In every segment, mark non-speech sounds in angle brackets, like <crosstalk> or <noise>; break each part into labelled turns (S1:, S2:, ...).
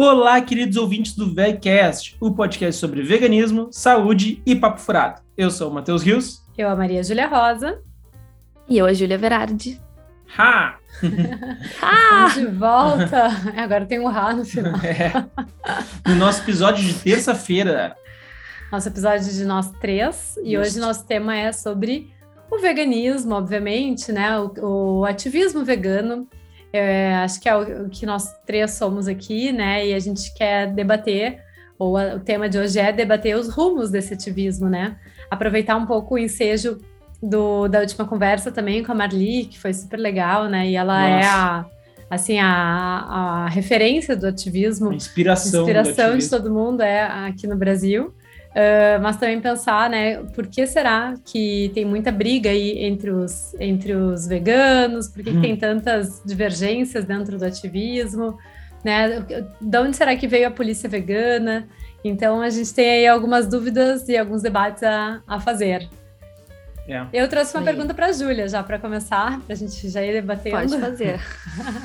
S1: Olá, queridos ouvintes do VegCast, o podcast sobre veganismo, saúde e papo furado. Eu sou o Matheus Rios.
S2: Eu, a Maria Júlia Rosa.
S3: E eu, a Júlia Verardi.
S1: Ha! <laughs>
S2: ha! de volta! <laughs> Agora tem um ha no final. <laughs> É.
S1: No nosso episódio de terça-feira.
S2: Nosso episódio de nós três. E Isso. hoje nosso tema é sobre o veganismo, obviamente, né? O, o ativismo vegano. É, acho que é o, o, que nós três somos aqui, né? E a gente quer debater, ou a, o tema de hoje é debater os rumos desse ativismo, né? Aproveitar um pouco o ensejo do, da última conversa também com a Marli, que foi super legal, né? E ela é Nossa. é a assim a, a referência do ativismo, a
S1: inspiração,
S2: inspiração de todo mundo é aqui no Brasil. Uh, mas também pensar, né, por que será que tem muita briga aí entre os, entre os veganos, por que, hum. que tem tantas divergências dentro do ativismo, né, de onde será que veio a polícia vegana? Então a gente tem aí algumas dúvidas e alguns debates a, a fazer. É. Eu trouxe uma pergunta para a Júlia já para começar, para a gente já ir debatendo.
S3: Pode fazer.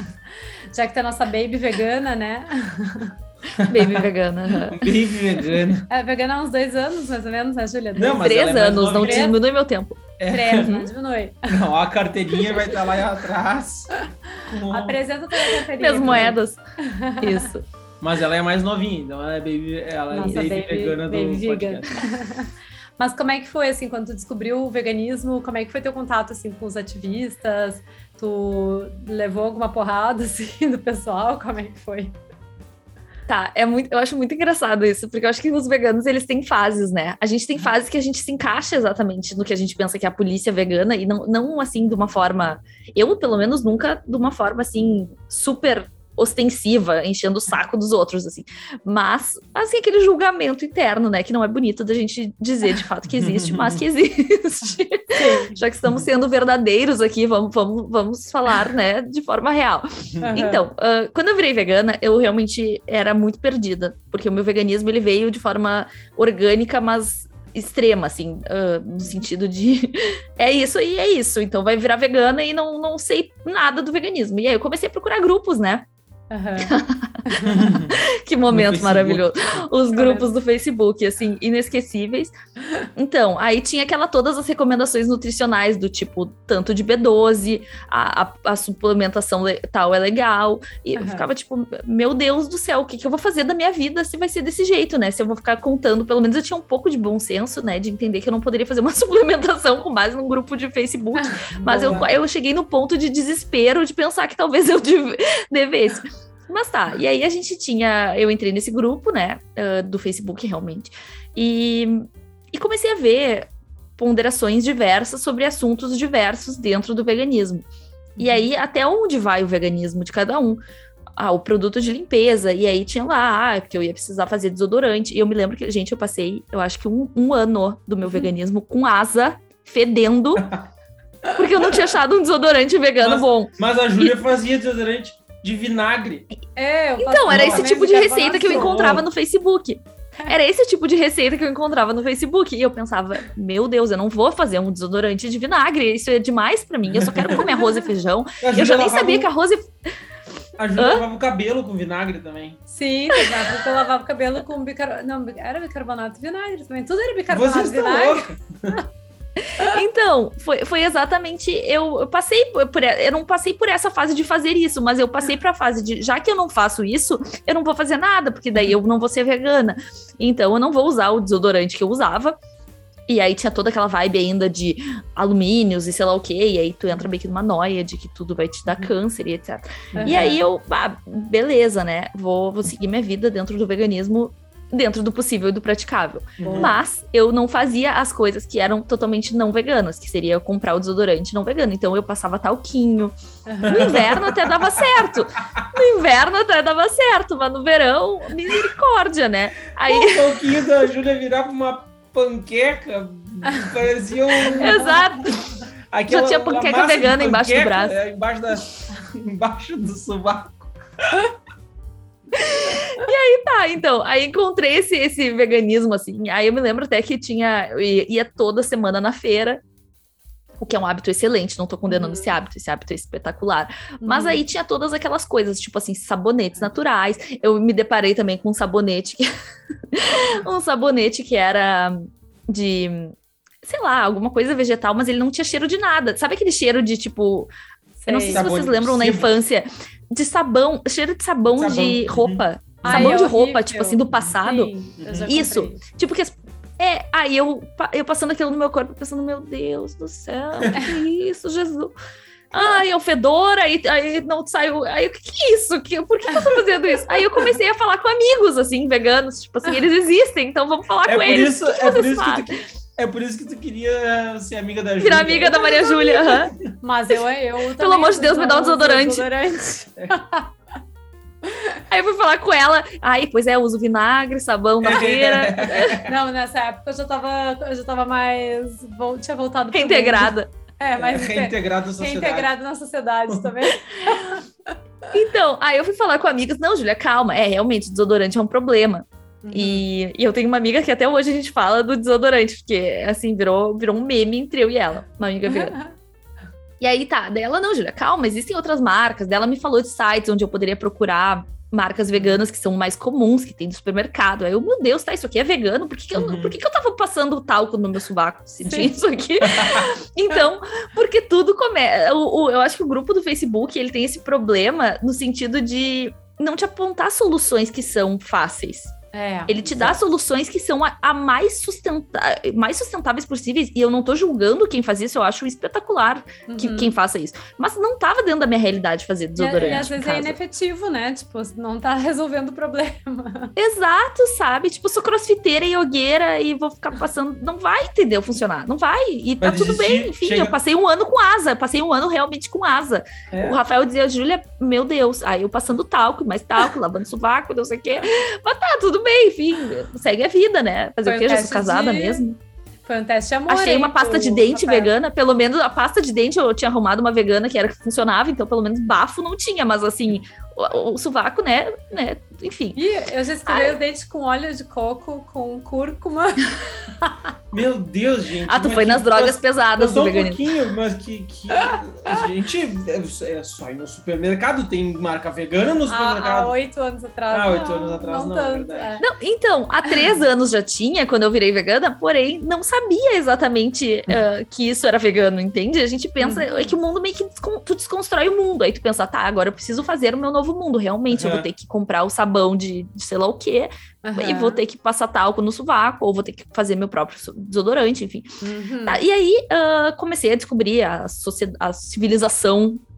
S3: <laughs>
S2: já que tem a nossa baby vegana, né? <laughs>
S3: Baby vegana.
S1: Baby vegana.
S2: É, vegana há uns dois anos, mais ou menos, né, Julia?
S3: Não, mas Três é anos, não diminui meu tempo.
S2: É. Três, não diminui.
S1: Não, a carteirinha vai estar lá atrás.
S2: Apresenta a carteirinha.
S3: Minhas moedas. Isso.
S1: Mas ela é mais novinha, então ela é baby, ela
S2: Nossa,
S1: é
S2: baby, baby vegana do baby podcast. <laughs> Mas como é que foi, assim, quando tu descobriu o veganismo, como é que foi teu contato, assim, com os ativistas? Tu levou alguma porrada, <laughs> assim, do pessoal? Como é que foi?
S3: Tá, é muito, eu acho muito engraçado isso, porque eu acho que os veganos eles têm fases, né? A gente tem uhum. fases que a gente se encaixa exatamente no que a gente pensa que é a polícia vegana, e não, não assim de uma forma. Eu, pelo menos, nunca de uma forma assim, super ostensiva, enchendo o saco dos outros, assim. Mas, assim, aquele julgamento interno, né? Que não é bonito da gente dizer de fato que existe, <laughs> mas que existe. Já que estamos sendo verdadeiros aqui, vamos, vamos, vamos falar, né, de forma real. Uhum. Então, uh, quando eu virei vegana, eu realmente era muito perdida, porque o meu veganismo, ele veio de forma orgânica, mas extrema, assim, uh, no sentido de <laughs> é isso e é isso, então vai virar vegana e não, não sei nada do veganismo. E aí eu comecei a procurar grupos, né?
S2: Uhum. <laughs>
S3: que momento maravilhoso. Os grupos do Facebook, assim, inesquecíveis. Então, aí tinha aquela todas as recomendações nutricionais do tipo tanto de B12, a, a, a suplementação tal é legal. E uhum. eu ficava tipo, meu Deus do céu, o que, que eu vou fazer da minha vida se vai ser desse jeito, né? Se eu vou ficar contando, pelo menos eu tinha um pouco de bom senso, né? De entender que eu não poderia fazer uma <laughs> suplementação com base num grupo de Facebook. <laughs> Mas eu, eu cheguei no ponto de desespero de pensar que talvez eu devesse. Mas tá, e aí a gente tinha. Eu entrei nesse grupo, né? Uh, do Facebook, realmente. E, e comecei a ver ponderações diversas sobre assuntos diversos dentro do veganismo. E aí, uhum. até onde vai o veganismo de cada um? Ah, o produto de limpeza. E aí tinha lá, ah, porque eu ia precisar fazer desodorante. E eu me lembro que, gente, eu passei, eu acho que um, um ano do meu uhum. veganismo com asa, fedendo. porque eu não tinha achado um desodorante vegano
S1: mas,
S3: bom.
S1: Mas a Júlia e... fazia desodorante de vinagre.
S2: É,
S3: então, era esse tipo de receita que eu encontrava no Facebook. Era esse tipo de receita que eu encontrava no Facebook. E eu pensava, meu Deus, eu não vou fazer um desodorante de vinagre. Isso é demais para mim. Eu só quero comer arroz e <laughs> feijão. Eu já nem sabia que arroz e.
S1: A Júlia lavava o cabelo com vinagre também.
S2: Sim, porque eu lavava o cabelo com bicarbonato. Não, era bicarbonato e vinagre também. Tudo era bicarbonato e vinagre. <laughs> <laughs>
S3: Então, foi, foi exatamente. Eu, eu passei por. Eu não passei por essa fase de fazer isso, mas eu passei para a fase de. Já que eu não faço isso, eu não vou fazer nada, porque daí eu não vou ser vegana. Então, eu não vou usar o desodorante que eu usava. E aí tinha toda aquela vibe ainda de alumínios e sei lá o quê. E aí tu entra meio que numa noia de que tudo vai te dar uhum. câncer e etc. Uhum. E aí eu, ah, beleza, né? Vou, vou seguir minha vida dentro do veganismo dentro do possível e do praticável. Uhum. Mas eu não fazia as coisas que eram totalmente não veganas, que seria comprar o desodorante não vegano. Então eu passava talquinho. Uhum. No inverno até dava certo. No inverno até dava certo, mas no verão, misericórdia, né?
S1: Aí... O talquinho da Júlia virava uma panqueca, parecia um...
S3: Exato. Aquela, Já tinha panqueca vegana embaixo do braço.
S1: É, embaixo, da, <laughs> embaixo do sovaco. <laughs>
S3: e aí tá, então, aí encontrei esse, esse veganismo, assim, aí eu me lembro até que tinha, ia, toda semana na feira, O que é um hábito excelente, não tô condenando
S2: Uhum.
S3: esse hábito, esse hábito é espetacular. Mas
S2: Uhum.
S3: aí tinha todas aquelas coisas, tipo assim, sabonetes naturais. Eu me deparei também com um sabonete que <laughs> um sabonete que era de sei lá, alguma coisa vegetal, mas ele não tinha cheiro de nada. Sabe aquele cheiro de tipo, eu não sei se vocês lembram na infância de sabão, cheiro de sabão,
S1: Sabão,
S3: de
S1: uhum.
S3: roupa.
S2: Ai,
S3: sabão
S2: é
S3: de roupa,
S2: horrível.
S3: tipo assim, do passado.
S2: Sim, eu já
S3: Isso.
S2: comprei.
S3: Tipo que as- é, aí eu, eu passando aquilo no meu corpo, pensando, meu Deus do céu, que <laughs> isso, Jesus. Ai, é o fedor, aí, aí não saiu. Aí o que, que é isso? Que, por que, que eu tô fazendo isso? Aí eu comecei a falar com amigos, assim, veganos, tipo assim, eles existem, então vamos falar
S1: É
S3: com
S1: por
S3: eles.
S1: isso,
S3: que que
S1: é por isso que
S3: fazem?
S1: tu, é por isso que tu queria ser amiga da Júlia.
S3: Virar amiga da Maria <laughs> Júlia. aham.
S2: Mas eu, eu
S3: Pelo
S2: também
S3: amor de Deus, me dá um desodorante.
S2: desodorante. <laughs>
S3: Aí eu fui falar com ela. Aí, pois é, eu uso vinagre, sabão na feira, <laughs>
S2: Não, nessa época eu já tava, eu já tava mais. vol- tinha voltado
S3: reintegrada.
S2: É, mas
S1: Reintegrado à sociedade.
S2: reintegrado na sociedade também.
S3: Então, aí eu fui falar com amigos. Não, Júlia, calma. É, realmente, desodorante é um problema. E, e eu tenho uma amiga que até hoje a gente fala do desodorante, porque, assim, virou, virou um meme entre eu e ela. Uma amiga vegana. <laughs> E aí tá, daí ela, não, Júlia, calma, existem outras marcas. Daí ela me falou de sites onde eu poderia procurar marcas veganas que são mais comuns, que tem no supermercado. Aí eu, meu Deus, tá, isso aqui é vegano? Por que, que, eu,
S1: Uhum.
S3: por que, que eu tava passando talco no meu sovaco sentindo
S2: Sim.
S3: isso aqui? <laughs> então, porque tudo começa. Eu acho que o grupo do Facebook ele tem esse problema no sentido de não te apontar soluções que são fáceis.
S2: É.
S3: Ele te dá soluções que são a, a mais, sustenta mais sustentáveis possíveis. E eu não tô julgando quem faz isso, eu acho espetacular que,
S2: Uhum.
S3: quem faça isso. Mas não tava dentro da minha realidade fazer
S2: E,
S3: desodorante.
S2: e às
S3: em
S2: vezes é inefetivo, né? Tipo, não tá <laughs> resolvendo o problema.
S3: Exato, sabe? Tipo, sou crossfiteira e yogueira e vou ficar passando. Não vai, entendeu? Funcionar. Não vai. E tá
S1: Vai
S3: tudo bem. Enfim,
S1: chega-
S3: eu passei um ano com asa. Eu passei um ano realmente com asa.
S1: É.
S3: O Rafael dizia, Júlia, meu Deus. Aí eu passando talco, mais talco, lavando sovaco, não sei o quê. Mas tá, tudo bem, enfim. Segue a vida, né? Fazer
S2: Foi
S3: o quê? Já sou casada
S2: de-
S3: mesmo.
S2: Foi um teste de amor.
S3: Achei uma pasta de dente
S2: Rafael.
S3: vegana. Pelo menos a pasta de dente eu tinha arrumado uma vegana que era que funcionava, então pelo menos bafo não tinha, mas assim, o, o sovaco, né, né? Enfim.
S2: Ih, eu já escovei os dentes com óleo de coco, com cúrcuma. <laughs>
S1: Meu Deus, gente.
S3: Ah, tu foi nas drogas pesadas do
S1: um
S3: veganismo.
S1: pouquinho, mas que, que a gente é é só ir no supermercado, tem marca vegana no
S2: Há há
S1: supermercado.
S2: oito anos atrás.
S1: Ah, oito
S2: não,
S1: anos atrás não, é
S2: tanto.
S1: verdade.
S2: é.
S3: Não, então, há três <laughs> anos já tinha, quando eu virei vegana, porém, não sabia exatamente ah, que isso era vegano, entende? A gente pensa,
S2: Uhum.
S3: é que o mundo meio que tu desconstrói o mundo. Aí tu pensa, tá, agora eu preciso fazer o meu novo mundo. Realmente, eu
S1: Aham.
S3: vou ter que comprar o sabão de, de sei lá o quê, e
S2: Aham.
S3: vou ter que passar talco no sovaco, ou vou ter que fazer meu próprio so- desodorante, enfim.
S2: Uhum.
S3: Tá, e aí, ah, comecei a descobrir a, a civilização <laughs>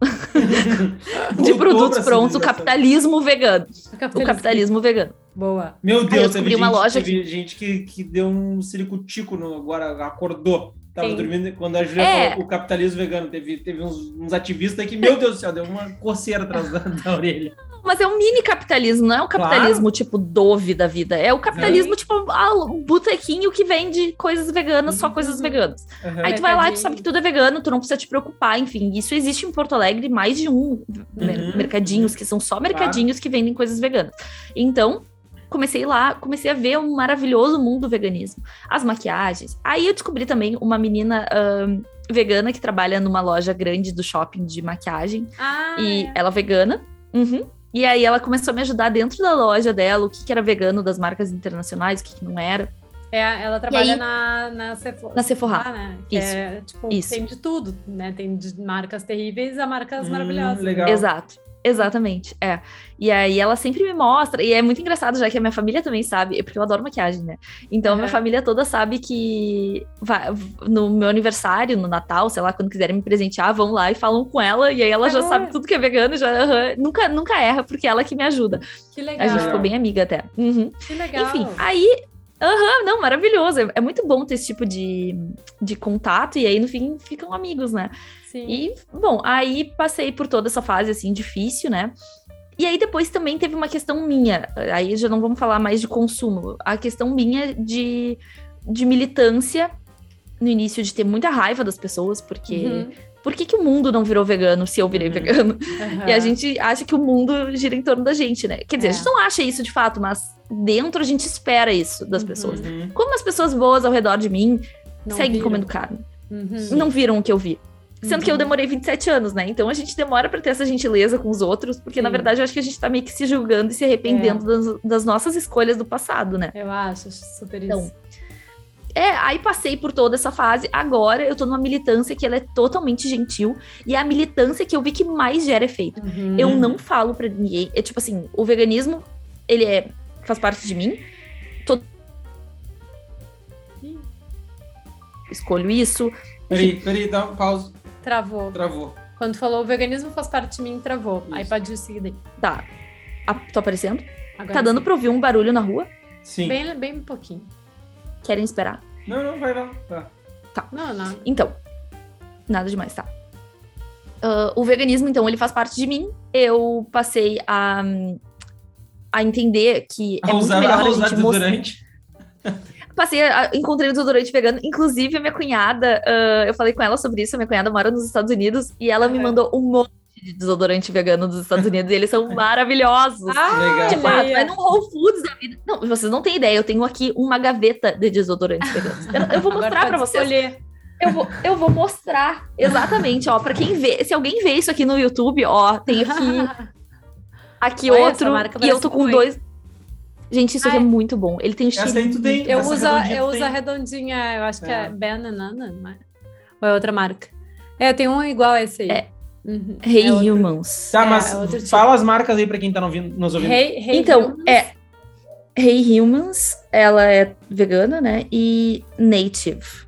S3: de
S1: Voltou
S3: produtos prontos, o capitalismo vegano.
S2: O
S3: O capitalismo vegano.
S2: Boa.
S1: Meu
S3: eu
S1: Deus, teve
S3: descobri
S1: gente,
S3: uma loja
S1: teve gente que, que deu um ciricutico no, agora, acordou. Tava
S2: Sim.
S1: dormindo quando a Julia
S3: É.
S1: falou o capitalismo vegano. Teve, teve uns, uns ativistas aí que, meu Deus do céu, deu uma coceira atrás da, da orelha.
S3: Mas é um mini capitalismo, não é o capitalismo tipo Dove da vida. É o capitalismo tipo ah, um botequinho que vende coisas veganas, só coisas
S2: Uhum.
S3: veganas.
S1: Aham.
S3: Aí tu vai lá e tu sabe que tudo é vegano, tu não precisa te preocupar, enfim. Isso existe em Porto Alegre, mais de um
S1: Uhum.
S3: mercadinhos, que são só mercadinhos que vendem coisas veganas. Então, comecei lá, comecei a ver um maravilhoso mundo do veganismo. As maquiagens. Aí eu descobri também uma menina vegana que trabalha numa loja grande do shopping de maquiagem.
S2: Ah,
S3: E
S2: é.
S3: ela vegana. Uhum. E aí ela começou a me ajudar dentro da loja dela, o que, que era vegano das marcas internacionais, o que, que não era.
S2: É, ela trabalha
S3: aí-
S2: na, na, Sephora,
S3: Na Sephora.
S2: Ah, né? Que
S3: Isso.
S2: É, tipo,
S3: Isso.
S2: tem de tudo, né? Tem de marcas terríveis a marcas
S1: Hum,
S2: maravilhosas.
S1: legal.
S3: Exato. Exatamente, é. E aí ela sempre me mostra, e é muito engraçado, já que a minha família também sabe, porque eu adoro maquiagem, né? Então a minha família toda sabe que vai- no meu aniversário, no Natal, sei lá, quando quiserem me presentear, vão lá e falam com ela, e aí ela já
S2: Ah.
S3: sabe tudo que é vegano, já aham, nunca, nunca erra, porque é ela que me ajuda.
S2: Que
S3: A
S2: legal.
S3: gente ficou bem amiga até. Uhum.
S2: Que legal.
S3: Enfim, aí. Aham, não, maravilhoso. É, é muito bom ter esse tipo de, de contato, e aí no fim ficam amigos, né?
S2: Sim.
S3: E, bom, aí passei por toda essa fase assim difícil, né? E aí depois também teve uma questão minha. Aí já não vamos falar mais de consumo. A questão minha de, de militância no início de ter muita raiva das pessoas, porque
S2: Uhum.
S3: Por que, que o mundo não virou vegano se eu virei
S1: Uhum.
S3: vegano? E a gente acha que o mundo gira em torno da gente, né? Quer dizer,
S2: É.
S3: a gente não acha isso de fato, mas dentro a gente espera isso das
S2: Uhum.
S3: pessoas.
S1: Uhum.
S3: Como as pessoas boas ao redor de mim
S2: Não
S3: seguem
S2: viram.
S3: comendo carne?
S2: Uhum.
S3: não viram o que eu vi. Sendo que eu
S2: Uhum.
S3: demorei 27 anos, né? Então a gente demora pra ter essa gentileza com os outros, porque na
S2: Sim.
S3: verdade eu acho que a gente tá meio que se julgando e se arrependendo das, das nossas escolhas do passado, né?
S2: Eu acho, acho super isso.
S3: Então, É, aí passei por toda essa fase. Agora eu tô numa militância que ela é totalmente gentil e é a militância que eu vi que mais gera efeito.
S2: Uhum.
S3: Eu não falo pra ninguém. É tipo assim, o veganismo, ele é faz parte de mim. Todo... Escolho isso.
S1: Peraí, peraí, dá uma pausa.
S2: Travou.
S1: Travou.
S2: Quando falou o veganismo faz parte de mim, travou. Aí
S1: Isso.
S2: pode seguir daí.
S3: Tá. Ah, tô aparecendo?
S2: Agora
S3: Tá dando
S2: sim.
S3: pra ouvir um barulho na rua?
S1: Sim.
S2: Bem, bem pouquinho.
S3: Querem esperar?
S1: Não, não, vai lá. Tá.
S2: Não, não.
S3: Então, nada demais, tá? Ah, o veganismo, então, ele faz parte de mim. Eu passei a, a entender que é
S1: A
S3: muito
S1: usar,
S3: melhor
S1: a
S3: a
S1: usar
S3: mostrar.
S1: desodorante.
S3: Passei, a, encontrei o desodorante vegano. Inclusive, a minha cunhada, ah, eu falei com ela sobre isso. A minha cunhada mora nos Estados Unidos e ela me
S2: Aham.
S3: mandou um monte de desodorante vegano dos Estados Unidos e eles são <laughs> maravilhosos.
S2: Ah,
S1: Legal.
S3: Tipo, ah, vai no Whole Foods da vida. Não, vocês não têm ideia. Eu tenho aqui uma gaveta de desodorantes veganos. Eu, eu vou mostrar pra
S2: pode
S3: vocês.
S2: escolher.
S3: Eu vou, eu vou mostrar. Exatamente, ó. Pra quem vê. Se alguém vê isso aqui no YouTube, ó, tem aqui, <laughs> aqui
S2: Olha,
S3: outro. E eu tô com
S2: ruim.
S3: dois. Gente, isso aqui é
S2: Ai.
S3: muito bom. Ele tem um cheirinho.
S1: tu tem.
S2: Eu uso, eu uso a redondinha, eu acho que é,
S1: É.
S2: Banana, não é? Ou é outra marca? É, tem um igual a esse aí.
S3: É.
S2: Uhum.
S3: Hey
S2: é outro.
S3: Humans.
S1: Tá,
S2: É,
S1: mas
S2: é tipo.
S1: fala as marcas aí pra quem tá ouvindo, nos ouvindo.
S2: Hey, hey
S3: Então,
S2: Humans.
S3: é. Hey Humans, ela é vegana, né? E native.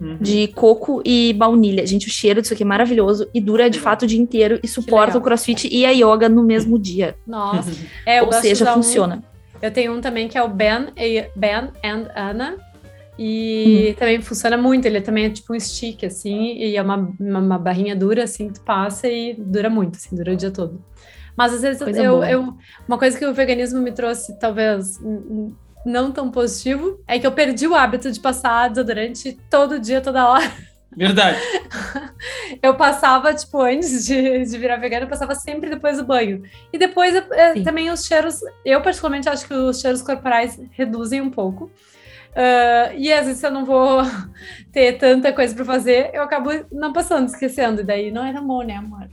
S1: Uhum.
S3: De coco e baunilha. Gente, o cheiro disso aqui é maravilhoso e dura de fato o dia inteiro e suporta o crossfit e a yoga no mesmo dia.
S2: Nossa. <laughs> É,
S3: Ou seja,
S2: usar um-
S3: funciona.
S2: Eu tenho um também que é o Ben, e- ben and Anna. E também funciona muito. Ele também é tipo um stick, assim, e é uma, uma, uma barrinha dura, assim, que tu passa e dura muito, assim, dura o dia todo. Mas às vezes
S3: Coisa
S2: eu, eu. Uma coisa que o veganismo me trouxe, talvez hum, hum, não tão positivo, é que eu perdi o hábito de passar desodorante todo dia, toda hora.
S1: Verdade. <laughs>
S2: Eu passava, tipo, antes de, de virar vegana, eu passava sempre depois do banho. E depois eu- eh,
S3: Sim.
S2: também os cheiros, eu particularmente acho que os cheiros corporais reduzem um pouco. Ah, e às vezes eu não vou <laughs> ter tanta coisa pra fazer, eu acabo não passando, esquecendo. E daí não é tão bom, né, amor?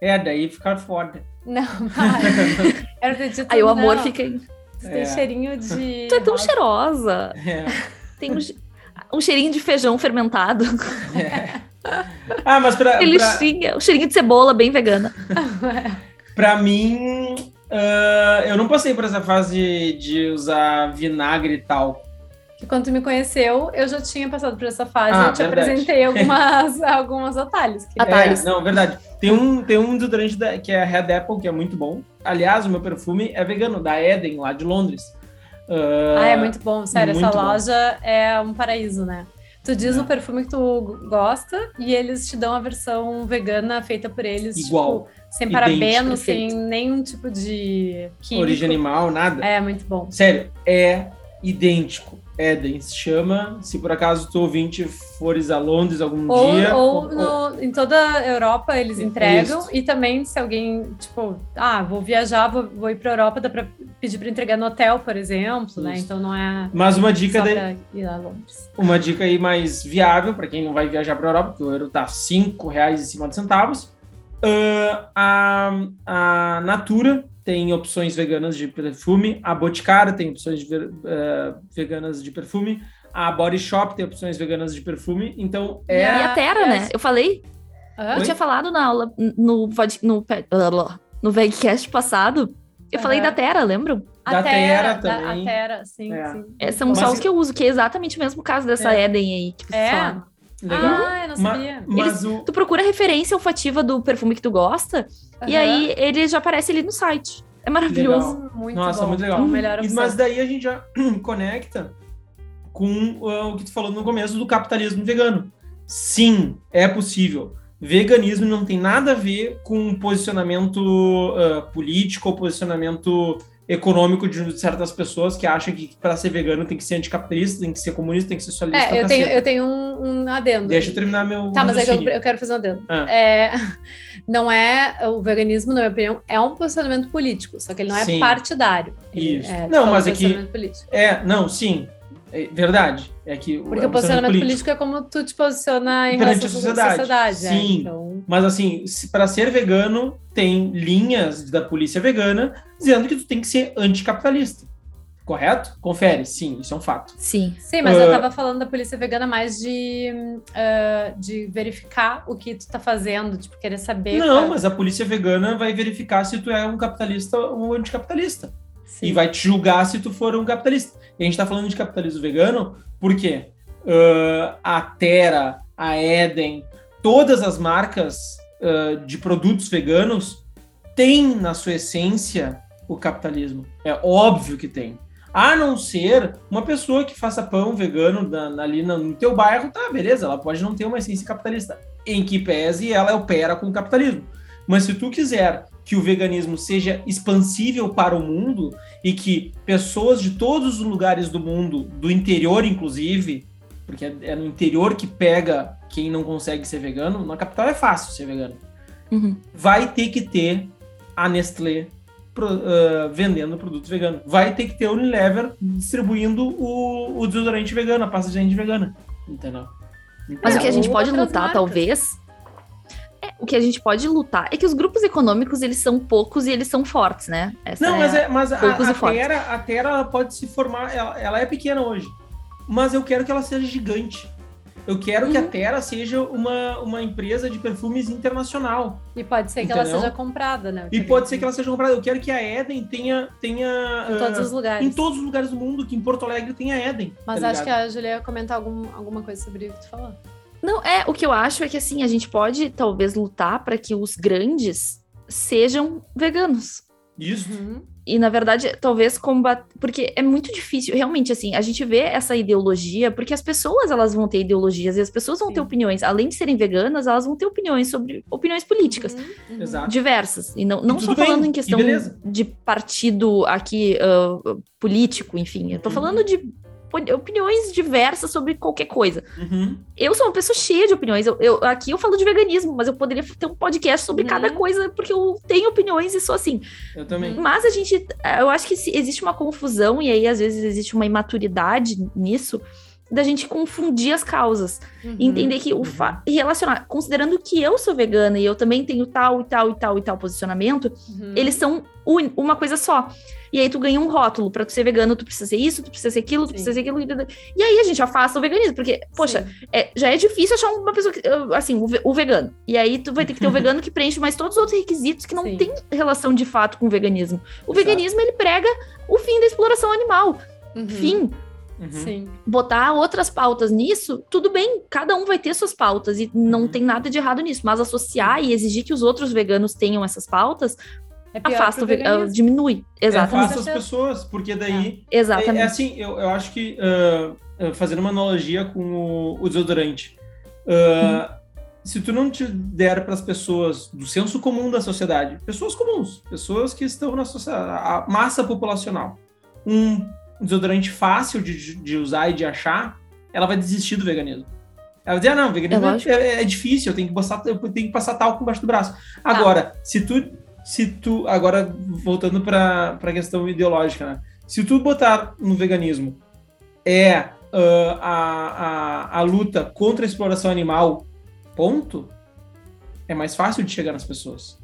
S1: É, daí fica foda.
S2: Não, <laughs> para. Era dito,
S3: Aí o amor
S2: não,
S3: fica.
S2: Tu tem
S1: É.
S2: cheirinho de. <laughs>
S3: Tu é tão
S2: rosa.
S3: cheirosa.
S1: É.
S3: Tem um, um cheirinho de feijão fermentado.
S1: Ah, mas pra, pra,
S3: Delichinha. Um cheirinho de cebola bem vegana.
S1: pra mim, ah, eu não passei por essa fase de usar vinagre e tal.
S2: Que quando tu me conheceu, eu já tinha passado por essa fase.
S1: Ah,
S2: eu te
S1: verdade.
S2: apresentei algumas, <laughs> alguns atalhos. que-
S3: Atalhos.
S1: É, não, verdade. Tem um, tem um desodorante da- que é Red Apple, que é muito bom. Aliás, o meu perfume é vegano, da Eden, lá de Londres. Ah,
S2: Ah, é muito bom. Sério,
S1: muito
S2: essa
S1: bom.
S2: loja é um paraíso, né? Tu diz
S1: É.
S2: o perfume que tu gosta e eles te dão a versão vegana feita por eles.
S1: Igual.
S2: Tipo, sem
S1: Idêntico.
S2: parabeno, sem nenhum tipo de químico.
S1: Origem animal, nada.
S2: É, muito bom.
S1: Sério, é idêntico. Eden se chama. Se por acaso tu ouvinte fores a Londres algum
S2: Ou,
S1: dia.
S2: ou no- em toda a Europa eles entregam.
S1: isso.
S2: E também, se alguém, tipo, ah, vou viajar, vou, vou ir pra Europa, dá pra pedir pra entregar no hotel, por exemplo, né?
S1: Isso.
S2: Então não é
S1: Mas uma dica, de-
S2: ir a Londres.
S1: uma dica aí mais viável para quem não vai viajar para Europa, porque o euro tá R$ 5,50 Uh, a, a Natura tem opções veganas de perfume, a Boticário tem opções de ver- eh, veganas de perfume, a Body Shop tem opções veganas de perfume, então é...
S3: E a Terra,
S2: é-
S3: né? Eu falei, eu tinha falado na aula, no, no, no, no Vegcast passado, eu falei da Terra, lembram?
S1: Da
S2: A
S1: Terra
S2: da-
S1: também.
S2: A Terra, sim,
S1: É.
S2: sim.
S3: É, são
S1: Mas-
S3: só os que eu uso, que é exatamente o mesmo caso dessa
S1: É.
S3: Eden aí que vocês
S2: É?
S3: falaram.
S1: Legal.
S2: Ah, eu não
S1: Ma-
S2: sabia.
S1: mas o...
S3: Tu procura a referência olfativa do perfume que tu gosta, e
S2: Aham.
S3: aí ele já aparece ali no site. É maravilhoso.
S1: Legal.
S2: Hum, muito
S1: Nossa,
S2: bom.
S1: muito legal.
S2: Então, melhor
S1: E-
S2: opção.
S1: mas daí a gente já <clears throat> conecta com uh, o que tu falou no começo do capitalismo vegano. Sim, é possível. Veganismo não tem nada a ver com posicionamento uh, político ou posicionamento econômico de certas pessoas que acham que para ser vegano tem que ser anticapitalista, tem que ser comunista, tem que ser socialista.
S2: É, eu tenho, eu tenho um, um adendo.
S1: Deixa eu terminar meu
S2: Tá, mas é que eu, eu quero fazer um adendo.
S1: Ah.
S2: É, <laughs> não é. O veganismo, na minha opinião, é um posicionamento político, só que ele não é
S1: Sim.
S2: partidário. Ele
S1: Isso.
S2: É,
S1: Não,
S2: um
S1: mas é que-
S2: político.
S1: É, não, sim. é verdade. É que
S2: Porque o posicionamento político. político. é como tu te posiciona em
S1: relação à sociedade.
S2: sociedade
S1: é, Sim, é, então... mas assim, para ser vegano, tem linhas da polícia vegana dizendo que tu tem que ser anticapitalista. Correto? Confere, sim, isso é um fato.
S3: Sim.
S2: Sim, mas uh, eu tava falando da polícia vegana mais de, uh, de verificar o que tu tá fazendo, tipo, querer saber.
S1: Não, mas a polícia vegana vai verificar se tu é um capitalista ou um anticapitalista. Sim. E vai te julgar se tu for um capitalista. E a gente tá falando de capitalismo vegano porque uh, a Terra, a Eden, todas as marcas de produtos veganos têm na sua essência o capitalismo. É óbvio que tem. A não ser uma pessoa que faça pão vegano na, ali no teu bairro, tá, beleza, ela pode não ter uma essência capitalista. Em que pese ela opera com o capitalismo. Mas se tu quiser que o veganismo seja expansível para o mundo e que pessoas de todos os lugares do mundo, do interior inclusive, porque é no interior que pega quem não consegue ser vegano, na capital é fácil ser vegano. Uhum. Vai ter que ter a Nestlé uh, vendendo produtos veganos. Vai ter que ter Unilever distribuindo o, o desodorante vegano, a pasta de dente vegana. Entendeu?
S3: Então, Mas o que a gente pode lutar, marcas. talvez, é, o que a gente pode lutar é que os grupos econômicos eles são poucos e eles são fortes, né?
S1: Essa não, mas, é, mas a, a, Terra, a Terra pode se formar, ela, ela, é pequena hoje, mas eu quero que ela seja gigante. Eu quero uhum. que a uhum. Terra seja uma, uma empresa de perfumes internacional.
S2: E pode ser entendeu? que ela seja comprada, né?
S1: E pode ser que ela seja comprada. Eu quero que a Eden tenha. tenha
S2: em uh, todos os lugares.
S1: Em todos os lugares do mundo, que em Porto Alegre tenha Eden.
S2: Mas tá acho que a Julia ia comentar algum, alguma coisa sobre o que tu falou.
S3: Não, é, o que eu acho é que assim, a gente pode talvez lutar para que os grandes sejam veganos.
S1: Isso. Uhum.
S3: E, na verdade, talvez combater. Porque é muito difícil, realmente, assim, a gente vê essa ideologia, porque as pessoas elas vão ter ideologias e as pessoas vão Sim. ter opiniões. Além de serem veganas, elas vão ter opiniões sobre opiniões políticas
S1: uhum, uhum.
S3: diversas. E não, não e só falando bem. em questão de partido aqui uh, político, enfim. Eu tô uhum. falando de opiniões diversas sobre qualquer coisa.
S1: Uhum.
S3: Eu sou uma pessoa cheia de opiniões. Eu, eu, aqui eu falo de veganismo, mas eu poderia ter um podcast sobre uhum. cada coisa, porque eu tenho opiniões e sou assim.
S1: Eu também.
S3: Mas a gente. Eu acho que existe uma confusão, e aí às vezes existe uma imaturidade nisso da gente confundir as causas. Uhum, entender que o fa... relacionar, considerando que eu sou vegana e eu também tenho tal e tal e tal e tal posicionamento, uhum. eles são un... uma coisa só. E aí tu ganha um rótulo. Para tu ser vegano, tu precisa ser isso, tu precisa ser aquilo, tu Sim. precisa ser aquilo. E aí a gente afasta o veganismo, porque, poxa, é, já é difícil achar uma pessoa que, assim, o, o, vegano. E aí tu vai ter que ter o <laughs> vegano que preenche mais todos os outros requisitos que não Sim. tem relação de fato com o veganismo. O Exato. veganismo, ele prega o fim da exploração animal. Uhum. Fim.
S2: Uhum. Sim.
S3: Botar outras pautas nisso, tudo bem, cada um vai ter suas pautas e não uhum. tem nada de errado nisso, mas associar e exigir que os outros veganos tenham essas pautas é afasta o veganismo. diminui. Exatamente.
S1: afasta as pessoas, porque daí.
S3: É. Exatamente.
S1: É, é, assim, eu, eu acho que, uh, fazendo uma analogia com o, o desodorante, uh, se tu não te der para as pessoas do senso comum da sociedade, pessoas comuns, pessoas que estão na sociedade, a massa populacional, um desodorante fácil de, de usar e de achar, ela vai desistir do veganismo. Ela vai dizer, ah, não, veganismo é, é, é, difícil, eu tenho que passar, eu tenho que passar talco embaixo do braço. Tá. Agora, tá. se tu, se tu, agora voltando para a questão ideológica, né? Se tu botar no veganismo é uh, a, a, a luta contra a exploração animal, ponto, é mais fácil de chegar nas pessoas.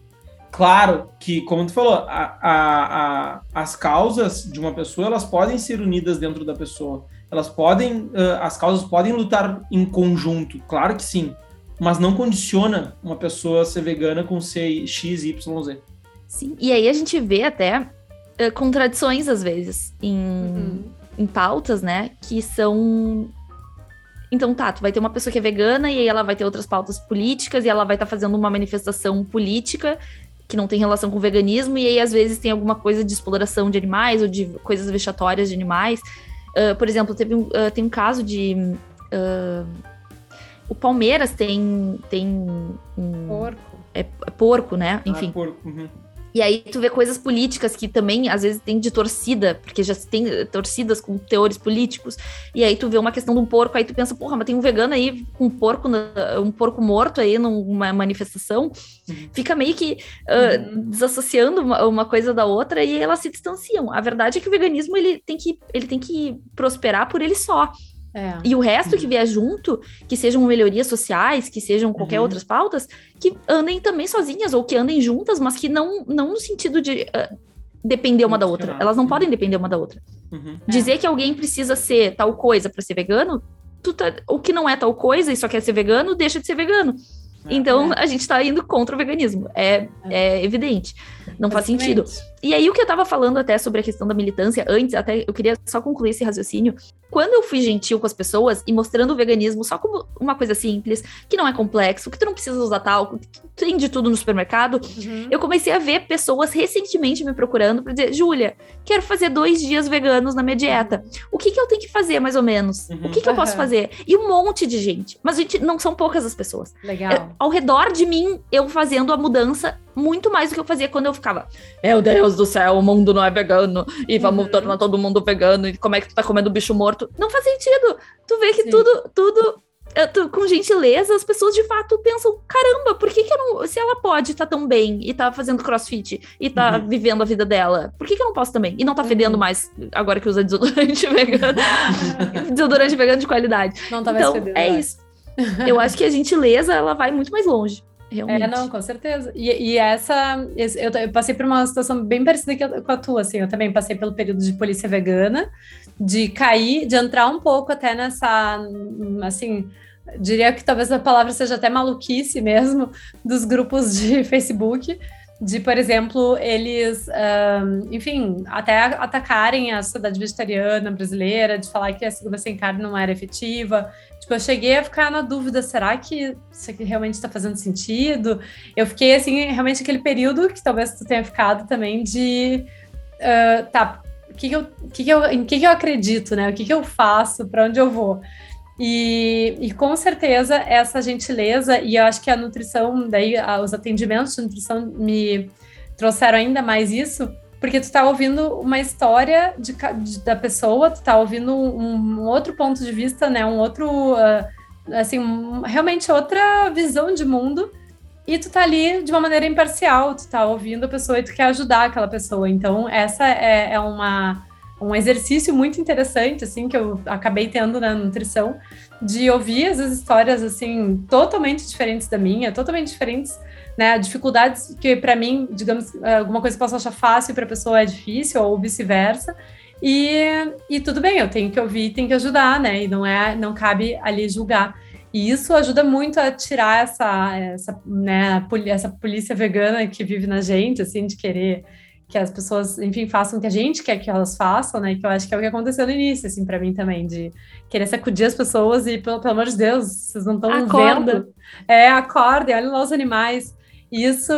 S1: Claro que, como tu falou, a, a, a, as causas de uma pessoa elas podem ser unidas dentro da pessoa. Elas podem, uh, as causas podem lutar em conjunto, claro que sim. Mas não condiciona uma pessoa ser vegana com ser X, Y, Z.
S3: Sim, e aí a gente vê até uh, contradições às vezes em, uhum. em pautas, né? Que são então tá, tu vai ter uma pessoa que é vegana e aí ela vai ter outras pautas políticas e ela vai estar tá fazendo uma manifestação política que não tem relação com o veganismo, e aí às vezes tem alguma coisa de exploração de animais ou de coisas vexatórias de animais. Uh, por exemplo, teve um, uh, tem um caso de. Uh, o Palmeiras tem. tem
S2: um, porco.
S3: É, é porco, né? Ah, Enfim.
S1: Ah, porco. Uhum.
S3: E aí tu vê coisas políticas que também, às vezes, tem de torcida, porque já tem torcidas com teores políticos. E aí tu vê uma questão de um porco, aí tu pensa, porra, mas tem um vegano aí com um porco, um porco morto aí numa manifestação. Uhum. Fica meio que uh, uhum. desassociando uma, uma, coisa da outra e elas se distanciam. A verdade é que o veganismo ele tem que, ele tem que prosperar por ele só. É. E o resto que vier junto, que sejam melhorias sociais, que sejam qualquer uhum. outras pautas, que andem também sozinhas ou que andem juntas, mas que não, não no sentido de uh, depender uma da outra. Elas não uhum. podem depender uma da outra. Uhum. Dizer é. que alguém precisa ser tal coisa para ser vegano, tá, o que não é tal coisa e só quer ser vegano, deixa de ser vegano. É. Então, a gente está indo contra o veganismo. É, é. é evidente. Não faz sentido. E aí, o que eu estava falando até sobre a questão da militância, antes, até eu queria só concluir esse raciocínio. Quando eu fui gentil com as pessoas e mostrando o veganismo só como uma coisa simples, que não é complexo, que tu não precisa usar talco, que tem de tudo no supermercado, uhum. eu comecei a ver pessoas recentemente me procurando para dizer: Júlia, quero fazer dois dias veganos na minha dieta. O que, que eu tenho que fazer, mais ou menos? Uhum. O que, que eu posso fazer? E um monte de gente. Mas gente, não são poucas as pessoas.
S2: Legal. É,
S3: ao redor de mim, eu fazendo a mudança muito mais do que eu fazia quando eu ficava, meu Deus do céu, o mundo não é vegano, e vamos uhum. tornar todo mundo vegano, e como é que tu tá comendo bicho morto? Não faz sentido. Tu vê que Sim. tudo, tudo, tu, com gentileza, as pessoas de fato pensam, caramba, por que que eu não, se ela pode tá tão bem, e tá fazendo crossfit, e tá uhum. vivendo a vida dela, por que que eu não posso também? E não tá fedendo uhum. mais, agora que usa desodorante <laughs> vegano, desodorante vegano de qualidade.
S2: Não tá mais
S3: então,
S2: fedendo.
S3: É isso. Eu acho que a gentileza, ela vai muito mais longe. Realmente.
S2: É, não, com certeza. E, e essa, eu, eu, passei por uma situação bem parecida com a tua, assim, eu também passei pelo período de polícia vegana, de cair, de entrar um pouco até nessa, assim, diria que talvez a palavra seja até maluquice mesmo, dos grupos de <laughs> Facebook, de, por exemplo, eles, um, enfim, até atacarem a sociedade vegetariana brasileira, de falar que a segunda sem carne não era efetiva, Tipo, eu cheguei a ficar na dúvida, será que isso aqui realmente está fazendo sentido? Eu fiquei, assim, realmente aquele período que talvez tu tenha ficado também de, uh, tá, que, que eu, que que eu, em que, que eu acredito, né? O que, que eu faço, para onde eu vou? E, e, com certeza essa gentileza, e eu acho que a nutrição, daí os atendimentos de nutrição me trouxeram ainda mais isso, porque tu tá ouvindo uma história de, de, da pessoa, tu tá ouvindo um, um, outro ponto de vista, né? Um outro, uh, assim, um, realmente outra visão de mundo. E tu tá ali de uma maneira imparcial, tu tá ouvindo a pessoa e tu quer ajudar aquela pessoa. Então, essa é, é uma, um exercício muito interessante, assim, que eu acabei tendo na nutrição, de ouvir as histórias, assim, totalmente diferentes da minha, totalmente diferentes né? Dificuldades que para mim, digamos, alguma coisa que eu posso achar fácil para a pessoa é difícil ou vice-versa. E, e tudo bem, eu tenho que ouvir, tenho que ajudar, né? E não é, não cabe ali julgar. E isso ajuda muito a tirar essa, essa, né, essa polícia vegana que vive na gente, assim, de querer que as pessoas, enfim, façam o que a gente quer que elas façam, né? Que eu acho que é o que aconteceu no início, assim, para mim também, de querer sacudir as pessoas e, pelo, pelo amor de Deus, vocês não estão vendo. É, acordem, olhem lá os animais. Isso,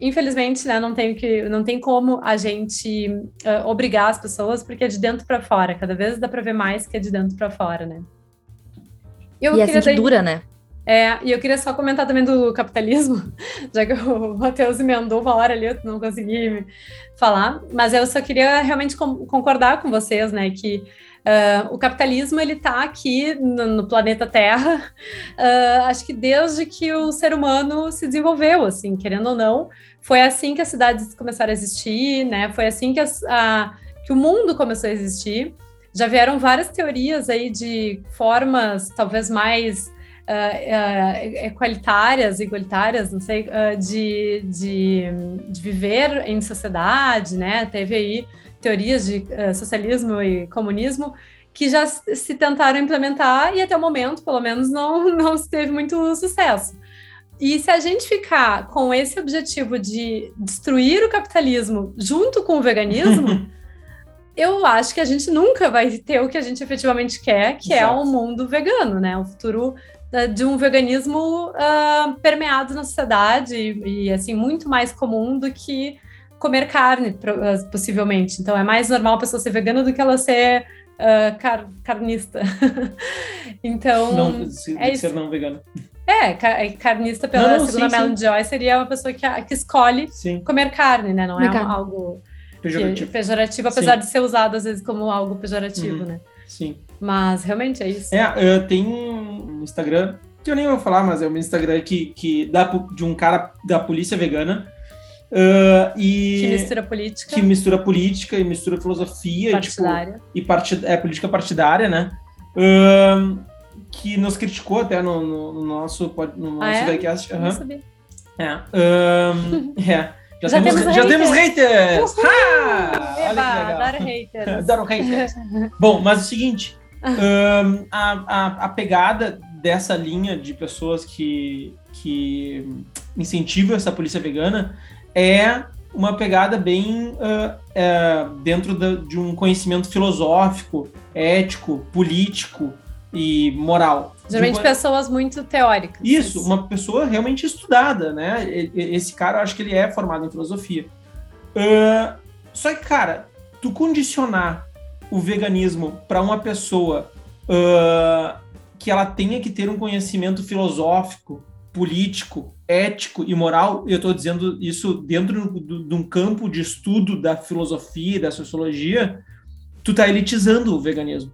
S2: infelizmente, né, não tem que, não tem como a gente uh, obrigar as pessoas, porque é de dentro para fora. Cada vez dá para ver mais que é de dentro para fora, né?
S3: Eu e é assim que dura, né?
S2: É, e eu queria só comentar também do capitalismo, <laughs> já que o Matheus emendou uma hora ali, eu não consegui falar, mas eu só queria realmente concordar com vocês, né, que Uh, o capitalismo ele está aqui no, no, planeta Terra, <laughs> uh, acho que desde que o ser humano se desenvolveu, assim, querendo ou não, foi assim que as cidades começaram a existir, né? Foi assim que, as, a, que o mundo começou a existir. Já vieram várias teorias aí de formas talvez mais Uh, uh, equalitárias, igualitárias, não sei, uh, de, de, de, viver em sociedade, né? Teve aí teorias de uh, socialismo e comunismo que já se tentaram implementar e até o momento, pelo menos, não, <laughs> não teve muito sucesso. E se a gente ficar com esse objetivo de destruir o capitalismo junto com o veganismo, <laughs> eu acho que a gente nunca vai ter o que a gente efetivamente quer, que Exato. é um mundo vegano, né? O futuro de um veganismo uh, permeado na sociedade e, e, assim muito mais comum do que comer carne, ah, possivelmente. Então é mais normal a pessoa ser vegana do que ela ser uh, car carnista. <laughs> então.
S1: Não, se, é ser não vegana.
S2: É, é, carnista pela
S1: Não, não,
S2: segunda
S1: sim,
S2: Melanie Joy seria uma pessoa que, que escolhe
S1: Sim,
S2: comer carne, né? Não é um-
S3: carne.
S2: algo que-
S1: pejorativo.
S2: pejorativo, apesar de ser usado às vezes como algo pejorativo,
S1: Uhum.
S2: né?
S1: Sim.
S2: Mas realmente é isso.
S1: É, eu tenho um Instagram, que eu nem vou falar, mas é um Instagram que, que dá de um cara da polícia vegana. ah, e
S2: Que mistura política,
S1: que mistura política e mistura filosofia tipo,
S2: partidária.
S1: e partid é, política partidária, né? Ahn, que nos criticou até no, no- no nosso, no nosso
S2: Ah, é?
S1: Vegcast.
S2: Não
S1: aham.
S2: sabia.
S1: É. <laughs> É. Já,
S2: Já
S1: temos,
S2: temos
S1: já
S2: haters.
S1: temos haters!
S2: Uhul!
S1: Ah,
S2: Eba, dar haters. <laughs>
S1: Adoram haters. <laughs> Bom, mas é o seguinte, ahn, a, a, a pegada dessa linha de pessoas que, que incentivam essa polícia vegana é uma pegada bem ah, é, dentro da- de um conhecimento filosófico, ético, político e moral.
S2: Geralmente
S1: uma-
S2: pessoas muito teóricas.
S1: isso, uma pessoa realmente estudada, né? Esse cara, eu acho que ele é formado em filosofia. Ah, só que, cara, tu condicionar o veganismo para uma pessoa ah, que ela tenha que ter um conhecimento filosófico, político, ético e moral, eu estou dizendo isso dentro de um campo de estudo da filosofia da sociologia, tu tá elitizando o veganismo.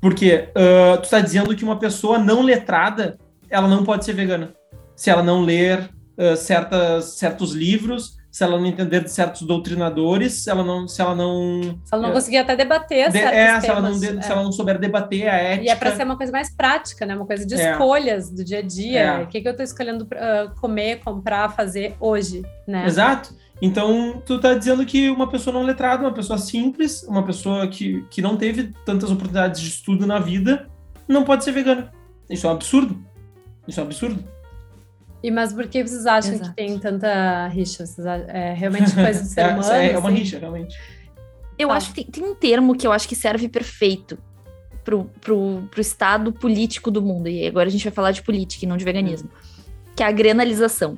S1: Porque ah, tu tá dizendo que uma pessoa não letrada, ela não pode ser vegana. Se ela não ler ah, certas, certos livros, se ela não entender de certos doutrinadores, se ela não... Se ela não,
S2: Se ela não
S1: é,
S2: conseguir até debater
S1: de- é, se ela, não
S2: é.
S1: se ela não souber debater a ética...
S2: E é para ser uma coisa mais prática, né? Uma coisa de
S1: É.
S2: escolhas do dia a dia.
S1: É.
S2: O que, que eu tô escolhendo ah, comer, comprar, fazer hoje, né?
S1: Exato. Então, tu tá dizendo que uma pessoa não letrada, uma pessoa simples, uma pessoa que, que não teve tantas oportunidades de estudo na vida, não pode ser vegana. Isso é um absurdo. Isso é um absurdo.
S2: E mas por que vocês acham
S3: Exato.
S2: que tem tanta rixa? Vocês é realmente coisa do <laughs> ser
S1: É,
S2: humano?
S1: é, é uma
S2: assim?
S1: rixa, realmente.
S3: Eu
S2: Tá.
S3: acho que tem, tem um termo que eu acho que serve perfeito pro, pro, pro estado político do mundo. E agora a gente vai falar de política e não de veganismo. Que é a grenalização.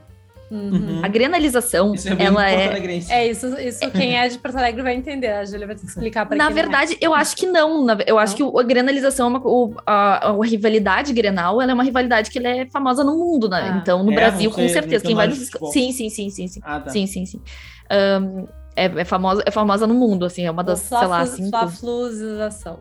S2: Uhum.
S3: A grenalização,
S1: Isso é
S3: ela é.
S2: É isso, isso quem é de Porto Alegre vai entender. A Júlia vai ter que explicar para
S3: Na
S2: é.
S3: verdade, eu acho que não. Eu acho
S2: Não?
S3: que a grenalização é uma. o- a, a rivalidade grenal ela é uma rivalidade que ela é famosa no mundo, né?
S2: Ah.
S3: Então, no
S1: É,
S3: Brasil, com certeza. Quem vai. Sim, sim, sim, sim, sim.
S1: Ah, tá.
S3: Sim, sim, sim. Ahn, é, é famosa, é famosa no mundo, assim, é uma das, sei lá, cinco.
S2: Fla-fluzização.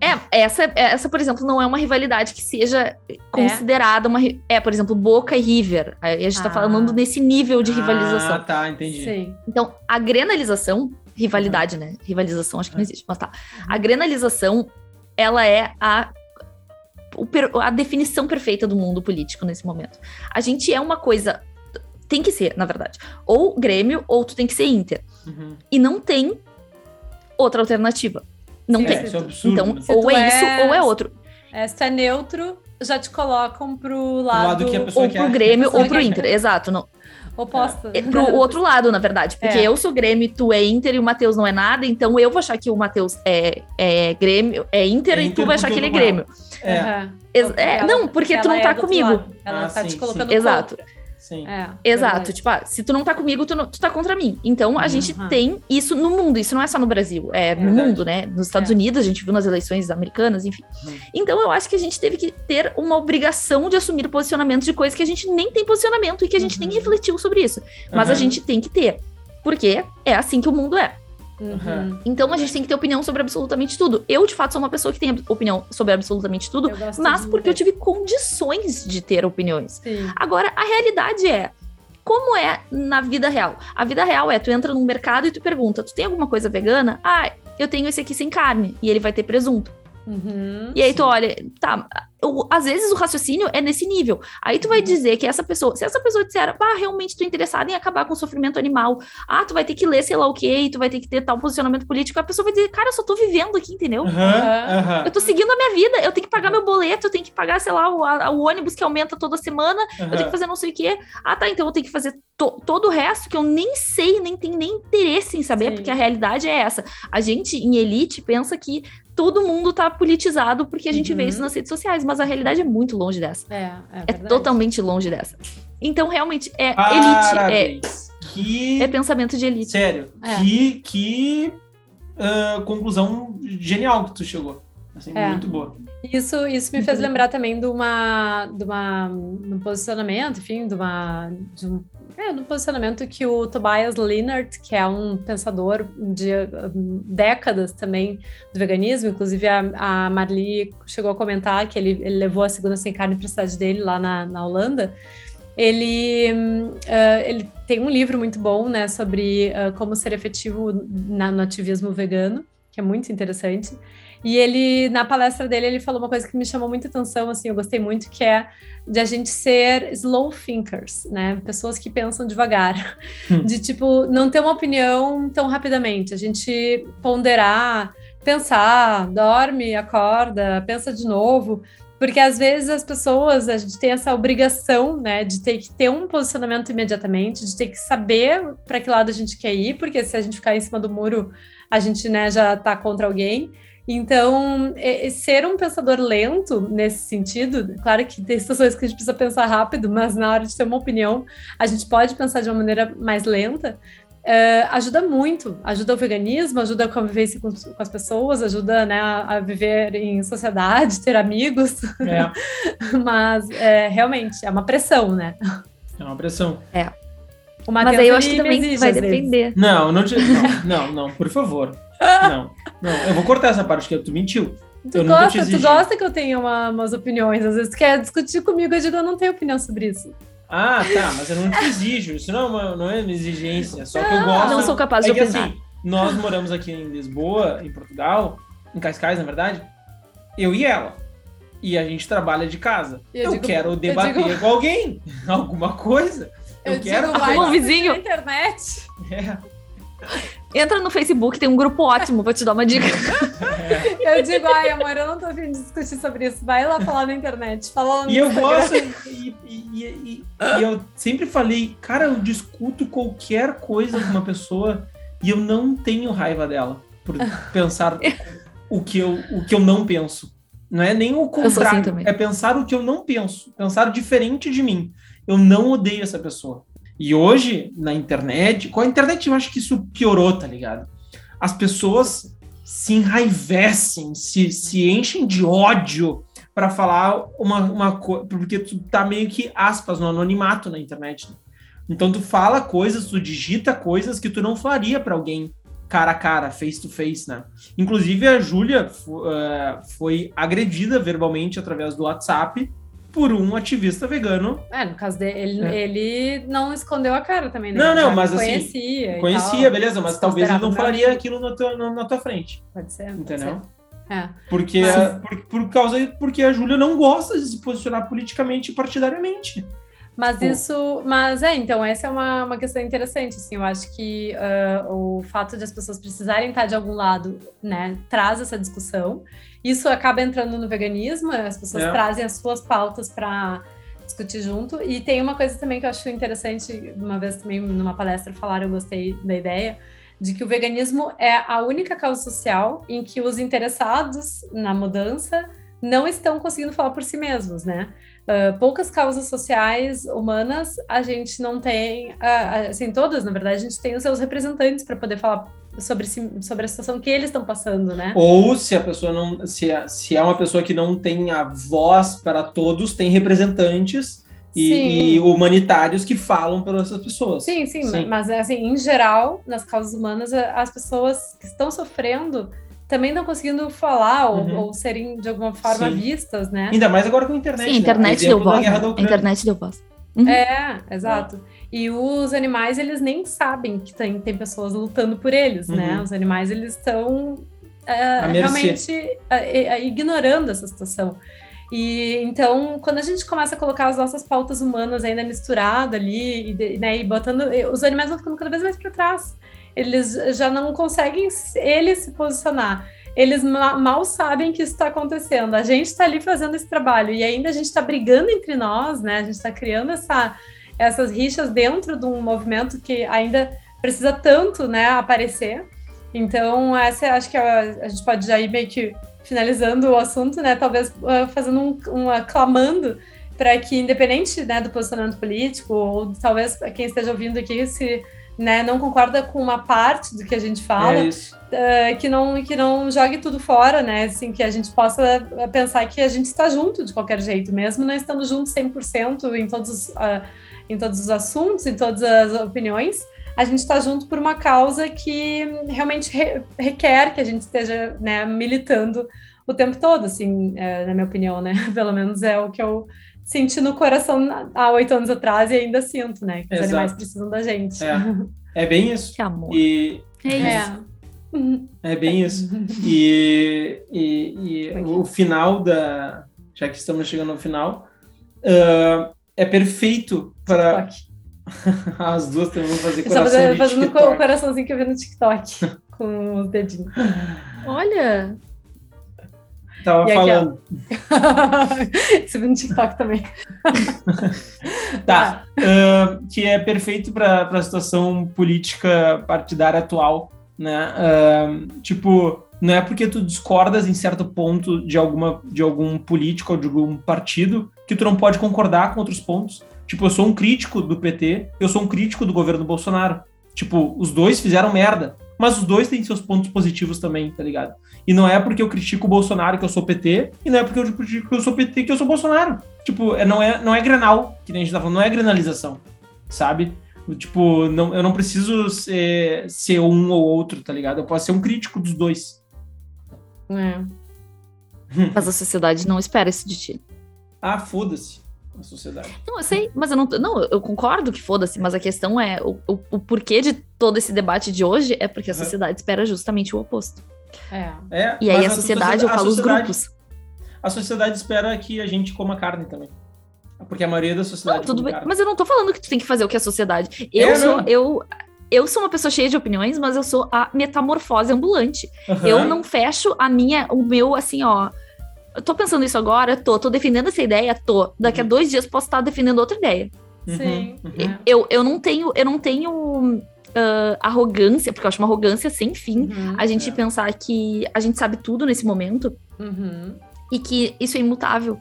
S3: É, essa, essa, por exemplo, não é uma rivalidade que seja considerada uma. ri- É, por exemplo, Boca e River. Aí a gente tá
S2: Ah.
S3: falando nesse nível de rivalização.
S1: Ah, tá, entendi.
S2: Sim.
S3: Então, a grenalização, rivalidade, né? Rivalização, acho que não existe, mas tá. A grenalização, ela é a, a definição perfeita do mundo político nesse momento. A gente é uma coisa. Tem que ser, na verdade. Ou Grêmio, ou tu tem que ser Inter.
S1: Uhum.
S3: E não tem outra alternativa. Não
S2: Sim,
S3: tem.
S1: É, isso é absurdo.
S3: Então,
S1: né?
S2: Se
S3: ou é isso,
S2: és-
S3: ou é outro.
S2: É, se tu é neutro, já te colocam pro lado,
S1: lado que a pessoa
S3: Ou
S1: quer.
S3: pro Grêmio, ou pro Inter. Exato. Não,
S2: oposto.
S3: É pro outro lado, na verdade. Porque
S2: É.
S3: eu sou Grêmio, tu é Inter e o Matheus não é nada, então eu vou achar que o Matheus é, é Grêmio, é Inter
S1: É
S3: e
S1: Inter
S3: tu vai achar que ele é Grêmio.
S1: É,
S3: é,
S2: Ela-
S3: não, porque tu não
S2: é
S3: tá
S2: do
S3: comigo.
S2: lado. Ela
S1: Ah,
S2: tá te
S1: sim,
S2: colocando
S3: sim. Exato.
S2: contra.
S1: Sim.
S2: É,
S3: Exato,
S2: verdade.
S3: tipo, ah, se tu não tá comigo, tu, não- tu tá contra mim. Então a
S1: Uhum.
S3: gente tem isso no mundo, isso não é só no Brasil, é no
S1: Verdade.
S3: mundo, né? Nos Estados
S2: É.
S3: Unidos, a gente viu nas eleições americanas, enfim.
S1: Uhum.
S3: Então eu acho que a gente teve que ter uma obrigação de assumir posicionamentos de coisas que a gente nem tem posicionamento e que a gente nem
S2: Uhum.
S3: refletiu sobre isso. Mas a
S1: Aham.
S3: gente tem que ter. Porque é assim que o mundo é.
S2: Uhum.
S3: Então a gente tem que ter opinião sobre absolutamente tudo. Eu, de fato, sou uma pessoa que tem opinião sobre absolutamente tudo, mas porque eu tive condições de ter opiniões.
S2: Sim.
S3: Agora, a realidade é. Como é na vida real? A vida real é, tu entra num mercado e tu pergunta, tu tem alguma coisa vegana? Ah, eu tenho esse aqui sem carne. E ele vai ter presunto.
S2: Uhum.
S3: E aí tu
S1: Sim.
S3: olha, tá, o- às vezes o raciocínio é nesse nível. Aí tu
S2: Uhum.
S3: vai dizer que essa pessoa, se essa pessoa disser, ah, realmente tô interessada em acabar com o sofrimento animal, ah, tu vai ter que ler sei lá o quê, e tu vai ter que ter tal posicionamento político, a pessoa vai dizer, cara, eu só tô vivendo aqui, entendeu?
S1: Aham.
S2: aham,
S3: Eu tô seguindo a minha vida, eu tenho que pagar meu boleto, eu tenho que pagar, sei lá, o, a- o ônibus que aumenta toda semana, eu tenho que fazer não sei o quê. Ah, tá, então eu tenho que fazer to- todo o resto que eu nem sei, nem tenho nem interesse em saber,
S2: Sim.
S3: porque a realidade é essa. A gente, em elite, pensa que todo mundo tá politizado porque a gente vê
S2: Uhum.
S3: isso nas redes sociais, mas a realidade é muito longe dessa.
S2: É, é,
S3: É totalmente longe dessa. Então, realmente, é elite,
S1: Parabéns. Que...
S3: é, é pensamento de elite.
S1: Sério,
S2: É.
S1: que, que ah, conclusão genial que tu chegou. Assim,
S2: É.
S1: Muito boa.
S2: Isso, isso me fez lembrar também de uma, de uma, um posicionamento, enfim, de uma, de um, é, de um posicionamento que o Tobias Leonard, que é um pensador de um, décadas também do veganismo, inclusive a, a Marli chegou a comentar que ele, ele levou a segunda sem carne para a cidade dele lá na, na Holanda. Ele, uh, ele tem um livro muito bom, né, sobre uh, como ser efetivo na, no ativismo vegano, que é muito interessante. E ele, na palestra dele, ele falou uma coisa que me chamou muita atenção, assim, eu gostei muito, que é de a gente ser slow thinkers, né? Pessoas que pensam devagar. Hum. De, tipo, não ter uma opinião tão rapidamente. A gente ponderar, pensar, dorme, acorda, pensa de novo. Porque às vezes as pessoas, a gente tem essa obrigação, né, de ter que ter um posicionamento imediatamente, de ter que saber para que lado a gente quer ir, porque se a gente ficar em cima do muro, a gente, né, já tá contra alguém. Então, ser um pensador lento nesse sentido, claro que tem situações que a gente precisa pensar rápido, mas na hora de ter uma opinião, a gente pode pensar de uma maneira mais lenta. Uh, ajuda muito, ajuda o veganismo, ajuda a convivência com, com as pessoas, ajuda né, a, a, viver em sociedade, ter amigos. É. <laughs> Mas é, realmente é uma pressão, né?
S1: É uma pressão.
S3: É. Mas aí eu acho que também vai depender.
S1: Não, não, não, não, não, por favor. Não, não, eu vou cortar essa parte que tu mentiu.
S2: Tu gosta, tu gosta que eu tenha uma, umas opiniões, às vezes tu quer discutir comigo, eu digo, eu não tenho opinião sobre isso.
S1: Ah, tá, mas eu não te exijo, isso não é uma, não é uma exigência, só que eu gosto...
S3: Não sou capaz
S1: é
S3: de opinar. Assim,
S1: nós moramos aqui em Lisboa, em Portugal, em Cascais, na verdade, eu e ela. E a gente trabalha de casa. Eu, eu digo, quero debater eu digo... com alguém, <laughs> alguma coisa. Eu, eu quero
S3: digo, um vizinho.
S2: Na internet.
S1: É. <laughs>
S3: Entra no Facebook, tem um grupo ótimo, vou te dar uma dica. <laughs>
S2: eu digo, ai, amor, eu não tô afim de discutir sobre isso. Vai lá falar na internet. Fala
S1: no e eu gosto, <laughs> e, e, e, e, eu sempre falei, cara, eu discuto qualquer coisa com uma pessoa e eu não tenho raiva dela por pensar o que eu, o que eu não penso. Não é nem o assim contrário, assim é pensar o que eu não penso, pensar diferente de mim. Eu não odeio essa pessoa. E hoje, na internet, com a internet eu acho que isso piorou, tá ligado? As pessoas se enraivecem, se, se enchem de ódio para falar uma, uma coisa, porque tu tá meio que, aspas, no anonimato na internet. Né? Então tu fala coisas, tu digita coisas que tu não faria para alguém cara a cara, face to face, né? Inclusive a Júlia uh, foi agredida verbalmente através do WhatsApp por um ativista vegano.
S2: É, no caso dele, é. ele não escondeu a cara também, né?
S1: Não, não, mas assim. Conhecia. Conhecia, beleza, mas talvez ele não faria aquilo na tua, na, na tua frente.
S2: Pode ser.
S1: Entendeu?
S2: Pode ser. É.
S1: Porque, mas... a, por, por causa porque a Júlia não gosta de se posicionar politicamente e partidariamente.
S2: Mas Pô. isso, mas é, então essa é uma, uma questão interessante, assim, eu acho que uh, o fato de as pessoas precisarem estar de algum lado, né, traz essa discussão, isso acaba entrando no veganismo, as pessoas é. trazem as suas pautas para discutir junto. E tem uma coisa também que eu acho interessante, uma vez também numa palestra falaram, eu gostei da ideia, de que o veganismo é a única causa social em que os interessados na mudança não estão conseguindo falar por si mesmos, né? Uh, poucas causas sociais humanas a gente não tem, uh, assim, todas, na verdade, a gente tem os seus representantes para poder falar sobre, sobre a situação que eles estão passando, né?
S1: Ou se a pessoa não, se é, se é uma pessoa que não tem a voz para todos, tem representantes e, e, humanitários que falam para essas pessoas.
S2: Sim, sim, sim, mas assim, em geral, nas causas humanas, as pessoas que estão sofrendo também não conseguindo falar ou, uhum. ou serem de alguma forma Sim. vistas, né?
S1: Ainda mais agora com a internet. Sim,
S3: a internet né? deu voz. Né? internet deu voz.
S2: Uhum. É, exato. Uhum. E os animais, eles nem sabem que tem, tem pessoas lutando por eles, né? Uhum. Os animais, eles estão uh, realmente uh, uh, ignorando essa situação. E então, quando a gente começa a colocar as nossas pautas humanas ainda misturadas ali, e, né, e botando. Os animais vão ficando cada vez mais para trás eles já não conseguem eles se posicionar. Eles mal sabem que isso está acontecendo. A gente está ali fazendo esse trabalho e ainda a gente está brigando entre nós, né? A gente está criando essa, essas rixas dentro de um movimento que ainda precisa tanto, né, aparecer. Então, essa acho que a, a gente pode já ir meio que finalizando o assunto, né? Talvez uh, fazendo um, um aclamando para que, independente né, do posicionamento político, ou talvez quem esteja ouvindo aqui se né, não concorda com uma parte do que a gente fala,
S1: É
S2: uh, que não que não jogue tudo fora, né? Assim, que a gente possa pensar que a gente está junto de qualquer jeito, mesmo não estando junto 100% em todos os, uh, em todos os assuntos, em todas as opiniões, a gente está junto por uma causa que realmente re requer que a gente esteja né, militando o tempo todo, assim, é, na minha opinião, né? <laughs> Pelo menos é o que eu senti no coração há oito anos atrás e ainda sinto, né? Que os
S1: Exato.
S2: animais precisam da gente.
S1: É, é bem isso.
S3: Que amor.
S1: E
S3: É isso.
S2: É.
S1: é bem isso. E, e- e <laughs> o final da. Já que estamos chegando ao final, ah, é perfeito para.
S2: TikTok. <laughs>
S1: As duas também vão fazer
S2: Só
S1: coração
S2: fazendo,
S1: de
S2: fazendo o coraçãozinho que eu vi no TikTok, <laughs> com os dedinhos.
S3: Olha,
S1: Tava
S2: aqui,
S1: falando.
S2: Isso eu vi no TikTok também. <laughs>
S1: Tá. ah, que é perfeito para a situação política partidária atual, né? Ah, tipo, não é porque tu discordas em certo ponto de, alguma, de algum político ou de algum partido que tu não pode concordar com outros pontos. Tipo, eu sou um crítico do PT, eu sou um crítico do governo Bolsonaro. Tipo, os dois fizeram merda, mas os dois têm seus pontos positivos também, tá ligado? E não é porque eu critico o Bolsonaro que eu sou PT, e não é porque eu critico que eu sou PT que eu sou Bolsonaro. Tipo, é, não, é, não é granal, que nem a gente tá falando, não é granalização, sabe? Tipo, não, eu não preciso ser, ser um ou outro, tá ligado? Eu posso ser um crítico dos dois.
S2: É. <laughs>
S3: mas a sociedade não espera isso de ti.
S1: Ah, foda-se a sociedade.
S3: Não, eu sei, mas eu não. Não, eu concordo que foda-se, mas a questão é: o, o, o porquê de todo esse debate de hoje é porque a
S1: Uhum.
S3: sociedade espera justamente o oposto.
S2: É.
S1: É,
S3: E aí
S1: mas
S3: a sociedade, eu
S1: a
S3: falo os grupos.
S1: A sociedade espera que a gente coma carne também. Porque a maioria da sociedade
S3: Não, tudo bem.
S1: carne.
S3: Mas eu não tô falando que tu tem que fazer o que a sociedade. Eu
S1: É,
S3: sou.
S1: não.
S3: Eu, eu sou uma pessoa cheia de opiniões, mas eu sou a metamorfose ambulante.
S1: Aham.
S3: Eu não fecho a minha, o meu, assim, ó. Eu tô pensando isso agora, tô, tô defendendo essa ideia, tô. Daqui a
S1: Uhum.
S3: dois dias posso estar defendendo outra ideia.
S1: Uhum,
S2: Sim.
S1: uhum.
S3: Eu, eu não tenho, eu não tenho ah, arrogância, porque eu acho uma arrogância sem fim.
S2: Uhum.
S3: A gente
S1: É.
S3: pensar que a gente sabe tudo nesse momento
S2: Uhum.
S3: e que isso é imutável.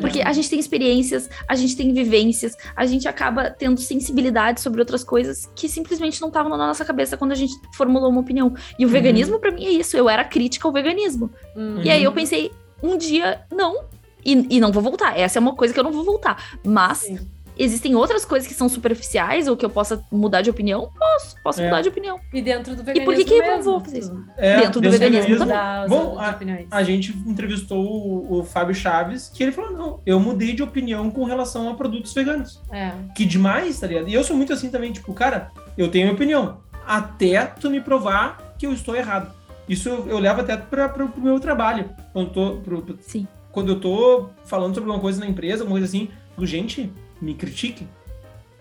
S3: Porque a gente tem experiências, a gente tem vivências, a gente acaba tendo sensibilidade sobre outras coisas que simplesmente não estavam na nossa cabeça quando a gente formulou uma opinião. E o
S1: Uhum.
S3: veganismo, pra mim, é isso. Eu era crítica ao veganismo.
S2: Uhum.
S3: E aí eu pensei, um dia, não. E, e não vou voltar. Essa é uma coisa que eu não vou voltar. Mas
S2: Sim.
S3: existem outras coisas que são superficiais ou que eu possa mudar de opinião? Posso, posso
S1: É.
S3: mudar de opinião.
S2: E dentro do
S3: E
S2: veganismo
S3: por que que eu
S2: mesmo,
S3: vou fazer isso?
S1: É,
S3: dentro do veganismo também.
S1: Bom, a-. A gente entrevistou o, o Fábio Chaves, que ele falou: não, eu mudei de opinião com relação a produtos veganos.
S2: É.
S1: Que demais, tá ligado? E eu sou muito assim também, tipo, cara, eu tenho minha opinião. Até tu me provar que eu estou errado. Isso eu, eu levo até para pro, pro meu trabalho. Quando, eu tô, pro- pro-
S3: Sim.
S1: quando eu tô falando sobre alguma coisa na empresa, alguma coisa assim, gente, me critique.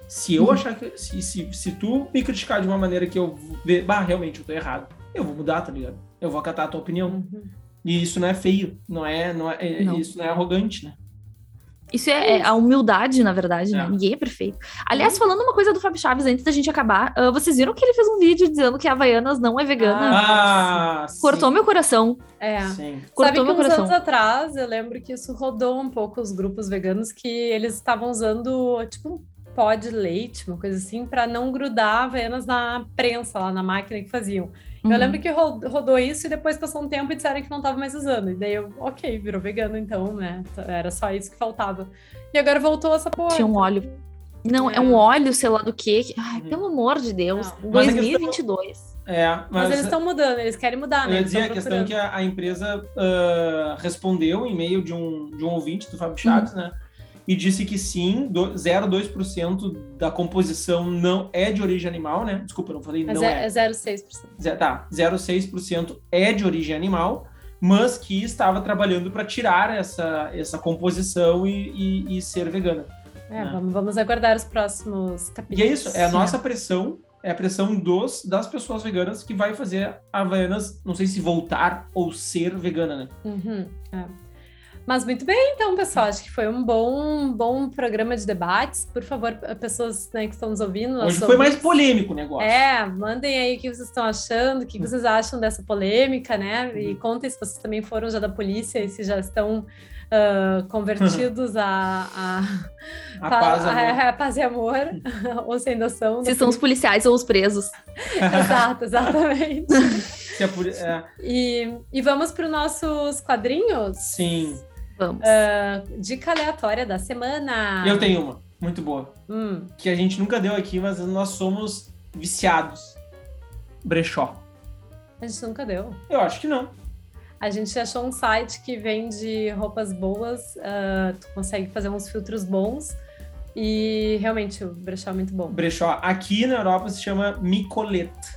S1: Se eu
S3: Uhum.
S1: achar que. Se, se, se tu me criticar de uma maneira que eu ver, bah, realmente eu tô errado, eu vou mudar, tá ligado? Eu vou acatar a tua opinião.
S2: Uhum.
S1: E isso não é feio, não é, não é, é-
S3: Não.
S1: isso não é arrogante, né?
S3: Isso é, é a humildade, na verdade, né?
S1: É.
S3: Ninguém é perfeito. Aliás, falando uma coisa do Fábio Chaves antes da gente acabar, ah, vocês viram que ele fez um vídeo dizendo que a Havaianas não é vegana?
S1: Ah,
S3: Cortou meu coração.
S2: É.
S1: Sim.
S3: Cortou
S2: Sabe que
S3: meu
S2: uns
S3: coração.
S2: anos atrás, eu lembro que isso rodou um pouco os grupos veganos, que eles estavam usando, tipo, um pó de leite, uma coisa assim, para não grudar Havaianas na prensa, lá na máquina que faziam.
S3: Uhum.
S2: Eu lembro que ro- rodou isso e depois passou um tempo e disseram que não tava mais usando. E daí eu, ok, virou vegano então, né? Era só isso que faltava. E agora voltou essa porra.
S3: Tinha um óleo. Não, é,
S2: É.
S3: um óleo, sei lá do quê. que- Ai,
S1: Uhum.
S3: pelo amor de Deus.
S2: Não.
S1: Mas a
S3: 2022.
S1: É, mas,
S2: Mas, eles estão mudando, eles querem mudar,
S1: eu
S2: né?
S1: ia
S2: Eles
S1: dizer, a questão é que a, a empresa ah, respondeu em e-mail de um, de um ouvinte do Fábio Chaves, né? E disse que sim, do- 0,2% da composição não é de origem animal, né? Desculpa, eu não falei
S2: Mas
S1: não
S2: é,
S1: é.
S2: é 0,6%.
S1: Ze- Tá, 0,6% é de origem animal, mas que estava trabalhando para tirar essa, essa composição e, e- e ser vegana.
S2: É,
S1: É.
S2: vamos, vamos aguardar os próximos
S1: E
S2: capítulos.
S1: é isso, é a nossa pressão, é a pressão dos, das pessoas veganas que vai fazer a Havaianas, não sei se voltar ou ser vegana, né?
S2: Uhum, é. Mas muito bem, então, pessoal. Acho que foi um bom, bom programa de debates. Por favor, pessoas né, que estão nos ouvindo.
S1: Hoje foi mais
S2: ouvintes,
S1: polêmico o negócio.
S2: É, mandem aí o que vocês estão achando, o que vocês acham dessa polêmica, né? E
S1: Uhum.
S2: contem se vocês também foram já da polícia e se já estão uh, <laughs> convertidos a, a,
S1: A paz,
S2: a,
S1: amor.
S2: a- a paz e amor, <laughs> ou sem noção. no
S3: Se são os policiais ou os presos. <laughs>
S2: Exato, exatamente.
S1: Se é é,
S2: E, e vamos para os nossos quadrinhos?
S1: sim.
S3: Vamos.
S2: Ah, dica aleatória da semana.
S1: Eu tenho uma, muito boa.
S2: Hum,
S1: Que a gente nunca deu aqui, mas nós somos viciados. Brechó.
S2: a gente nunca deu.
S1: Eu acho que não.
S2: A gente achou um site que vende roupas boas, ah, tu consegue fazer uns filtros bons. E realmente o brechó é muito bom.
S1: Brechó. Aqui na Europa se chama Micolete.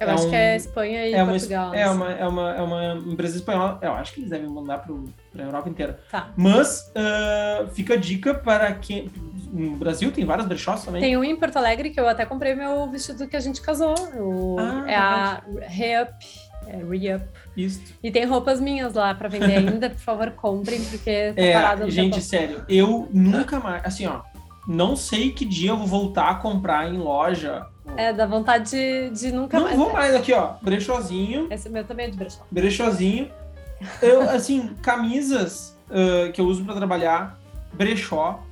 S2: Eu
S1: É
S2: acho
S1: um-
S2: que é Espanha e
S1: É uma,
S2: Portugal.
S1: é,
S2: assim.
S1: uma, é, uma, é uma empresa espanhola. Eu acho que eles devem mandar para a Europa inteira.
S2: Tá.
S1: Mas ah, fica a dica para quem. No Brasil tem vários brechós também.
S2: Tem um em Porto Alegre que eu até comprei meu vestido que a gente casou. O-
S1: Ah,
S2: é a Re-Up. É Re-Up.
S1: Isso.
S2: E tem roupas minhas lá pra vender ainda. Por favor, comprem, porque tá
S1: É,
S2: parada no
S1: gente,
S2: tempo.
S1: sério, eu nunca mais. Assim, ó. Não sei que dia eu vou voltar a comprar em loja.
S2: É, dá vontade de, de nunca
S1: Não
S2: mais.
S1: vou mais aqui, ó. Brechózinho.
S2: Esse meu também é de brechó.
S1: Brechózinho. Eu, assim, camisas ah, que eu uso pra trabalhar, brechó.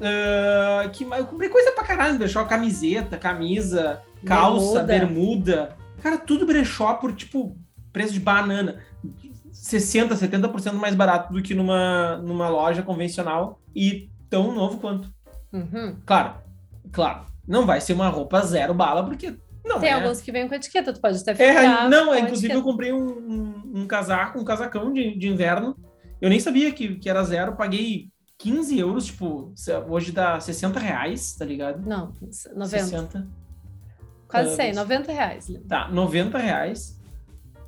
S1: ah, que, eu comprei coisa pra caralho no brechó, camiseta, camisa, calça,
S2: Bermuda.
S1: bermuda. Cara, tudo brechó por, tipo, preço de banana. 60, 70% mais barato do que numa, numa loja convencional e tão novo quanto.
S2: Uhum.
S1: Claro, claro. Não vai ser uma roupa zero bala, porque não
S2: Tem
S1: é.
S2: alguns que vêm com etiqueta, tu pode até
S1: É,
S2: ficar
S1: não,
S2: com
S1: é, inclusive eu comprei um, um, um casaco, um casacão de, de inverno. Eu nem sabia que, que era zero, paguei 15 euros, tipo, hoje dá 60 reais, tá ligado?
S2: Não, 90.
S1: 60.
S2: Quase
S1: Ah,
S2: 100,
S1: mas-
S2: 90 reais.
S1: Tá, 90 reais.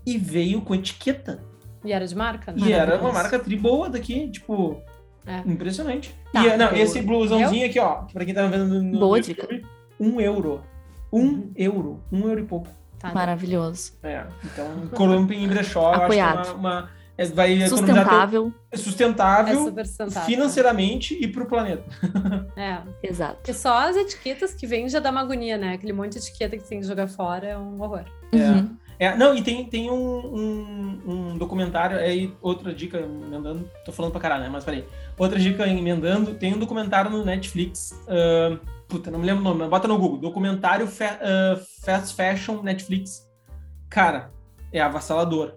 S1: E veio com etiqueta.
S2: E era de marca? né?
S1: E era uma marca tri boa daqui, tipo,
S2: É.
S1: impressionante.
S2: Tá,
S1: e, não,
S2: eu-
S1: esse blusãozinho aqui, ó, pra quem tá vendo no, no
S3: Boa
S1: YouTube, um euro. Um euro. Um euro e pouco.
S2: Tá,
S3: Maravilhoso.
S1: É, então, Columping em brechó, eu acho que é
S3: Apoiado.
S1: uma, uma- é- vai teu-
S3: Sustentável.
S2: É
S1: sustentável,
S2: sustentável.
S1: financeiramente e pro planeta. <laughs>
S2: É.
S3: Exato.
S2: Porque só as etiquetas que vêm já dá uma agonia, né? Aquele monte de etiqueta que tem que jogar fora é um horror.
S3: Uhum.
S1: É, não, e tem, tem um, um, um documentário, aí outra dica, emendando, tô falando pra caralho, né? Mas peraí. Outra dica emendando, tem um documentário no Netflix, ah, puta, não me lembro o nome, mas bota no Google, documentário fa- ah, Fast Fashion Netflix. Cara, é avassalador.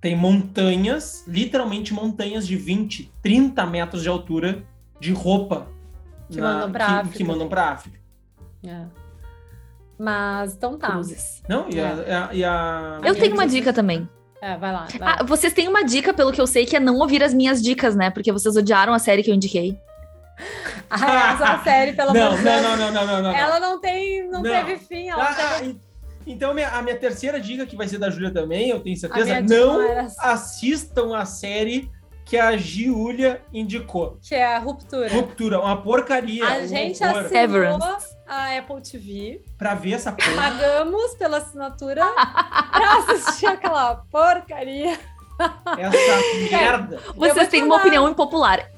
S1: Tem montanhas, literalmente montanhas de 20, 30 metros de altura de roupa.
S2: Que mandam pra
S1: que,
S2: África.
S1: que mandam pra África.
S2: É. Mas, então tá.
S3: Cruzes.
S1: Não, e a... e a- e a-
S3: Eu tenho uma dica também.
S2: É, vai lá. Vai.
S3: Ah, vocês têm uma dica, pelo que eu sei, que é não ouvir as minhas dicas, né? Porque vocês odiaram a série que eu indiquei. <laughs>
S2: Ah, essa série, pelo
S1: Não,
S2: amor de
S1: não,
S2: Deus.
S1: não, não, não, não, não.
S2: Ela não tem, não,
S1: Não.
S2: teve fim. Ela
S1: Ah,
S2: teve...
S1: ah, en- então, minha- a minha terceira dica, que vai ser da Júlia também, eu tenho
S2: A
S1: certeza, não
S2: era
S1: assistam a série que a Giulia indicou.
S2: que é a ruptura.
S1: Ruptura, uma porcaria.
S2: A
S1: um
S2: gente
S1: horror.
S2: assinou
S3: Severance.
S2: a Apple TV,
S1: Pra ver essa porra.
S2: pagamos pela assinatura <laughs> pra assistir aquela porcaria.
S1: essa <laughs> merda.
S3: Vocês têm uma opinião impopular.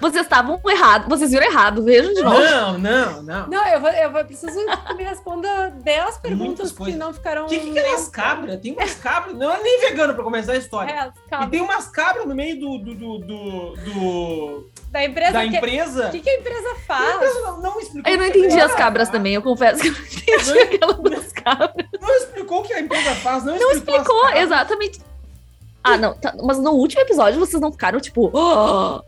S3: Vocês estavam errados. Vocês viram errado. Vejam de novo.
S1: Não, não, não.
S2: Não, eu, vou, eu vou, preciso que me responda 10 perguntas que não ficaram.
S1: O que, que, que é umas cabras? Tem umas cabras. Não é nem vegano pra começar a história.
S2: É,
S1: E tem umas cabras no meio do, do, do, do- do-
S2: Da empresa
S1: da empresa.
S2: O que, que a empresa
S1: A
S2: faz?
S1: empresa não, não explicou.
S3: Eu não
S1: a
S3: entendi as cabras também. Eu confesso que eu não entendi aquela das cabras.
S1: Não explicou o que a empresa faz. Não,
S3: Não
S1: explicou. as
S3: exatamente. Ah, não. tá, mas no último episódio vocês não ficaram tipo. "Oh!"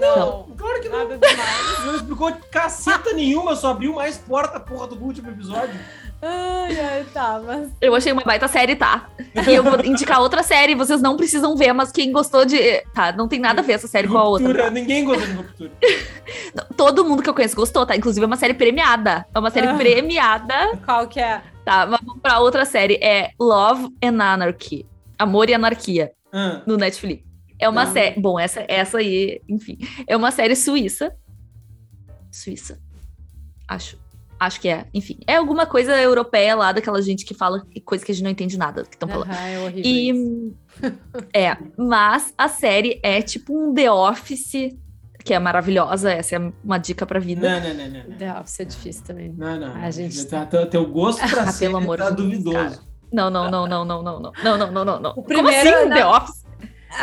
S2: Não,
S1: Claro que não.
S2: nada demais.
S1: Não explicou caceta nenhuma, só abriu mais porta, porra, do último episódio.
S2: Ai, ai, tá, mas.
S3: Eu achei uma baita série, tá? E eu vou indicar outra série, vocês não precisam ver, mas quem gostou de. Tá, não tem nada a ver essa série com a outra.
S1: Ruptura, ninguém gosta de ruptura. <laughs>
S3: Todo mundo que eu conheço gostou, tá? Inclusive é uma série premiada. É uma série
S2: Ah.
S3: premiada.
S2: Qual que é?
S3: Tá, mas vamos pra outra série. É Love and Anarchy. Amor e Anarquia,
S1: Ah,
S3: no Netflix. É uma
S2: Ah.
S3: série. Bom, essa, essa aí, enfim. É uma série suíça. Suíça. Acho. Acho que é. Enfim. É alguma coisa europeia lá, daquela gente que fala coisa que a gente não entende nada que estão falando.
S2: Aham, é horrível. isso.
S3: E. é, mas a série é tipo um The Office, que é maravilhosa. Essa é uma dica pra vida.
S1: não, não, não, não, não.
S2: The Office é difícil também.
S1: Não, não.
S2: A gente-
S1: Tá, teu, gosto pra
S3: Ah,
S1: série
S3: pelo amor
S1: tá duvidoso.
S3: Não, não, não, não, não, não, não, não, não, não, não. Como
S2: primeiro,
S3: assim,
S2: não.
S3: The Office?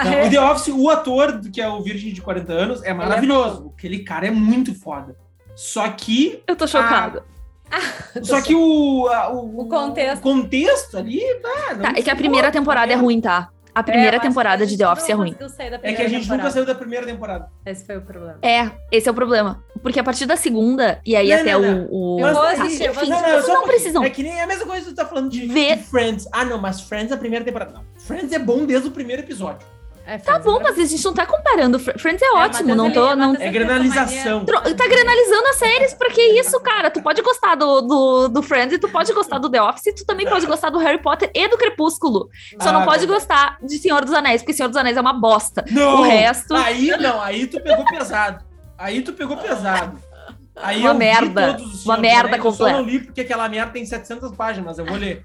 S1: Não, o The Office, o ator, que é o Virgem de 40 anos, é maravilhoso. Aquele cara é muito foda. Só que.
S3: Eu tô chocada. <laughs>
S1: Só que o, a- o,
S2: O contexto.
S1: o contexto ali. Ah,
S3: Tá, é que a primeira temporada é ruim, tá? A primeira
S2: É,
S3: temporada de The
S2: não
S3: Office é ruim.
S1: É que a gente nunca
S2: temporada.
S1: saiu da primeira temporada.
S2: Esse foi o problema.
S3: É, esse é o problema. Porque a partir da segunda, e aí
S1: Não,
S3: até
S1: não, não.
S3: o. o...
S2: Eu vou
S1: Mas-
S2: assistir, eu vou assistir.
S1: só um
S3: não
S1: pouquinho.
S3: precisam.
S1: É que nem a mesma coisa que tu tá falando de,
S3: Ver.
S1: de Friends. Ah, não, mas Friends é a primeira temporada. Não. Friends é bom desde o primeiro episódio.
S2: É,
S3: Tá bom, mas a gente não tá comparando. Fr- Friends é ótimo,
S2: Matheus,
S3: não tô. Não...
S1: É
S2: essa
S1: granalização.
S3: Tá granalizando as séries, pra que isso, cara? Tu pode gostar do, do, do Friends e tu pode gostar do The Office e tu também pode gostar do Harry Potter e do Crepúsculo. Só
S1: Ah,
S3: não pode
S1: verdade.
S3: gostar de Senhor dos Anéis, porque Senhor dos Anéis é uma bosta.
S1: Não!
S3: O resto-
S1: Aí não, aí tu pegou pesado. Aí tu pegou pesado. Aí
S3: Uma
S1: eu
S3: merda. Uma merda
S1: Anéis, Eu
S3: completa.
S1: só não li porque aquela merda tem 700 páginas, eu vou ler.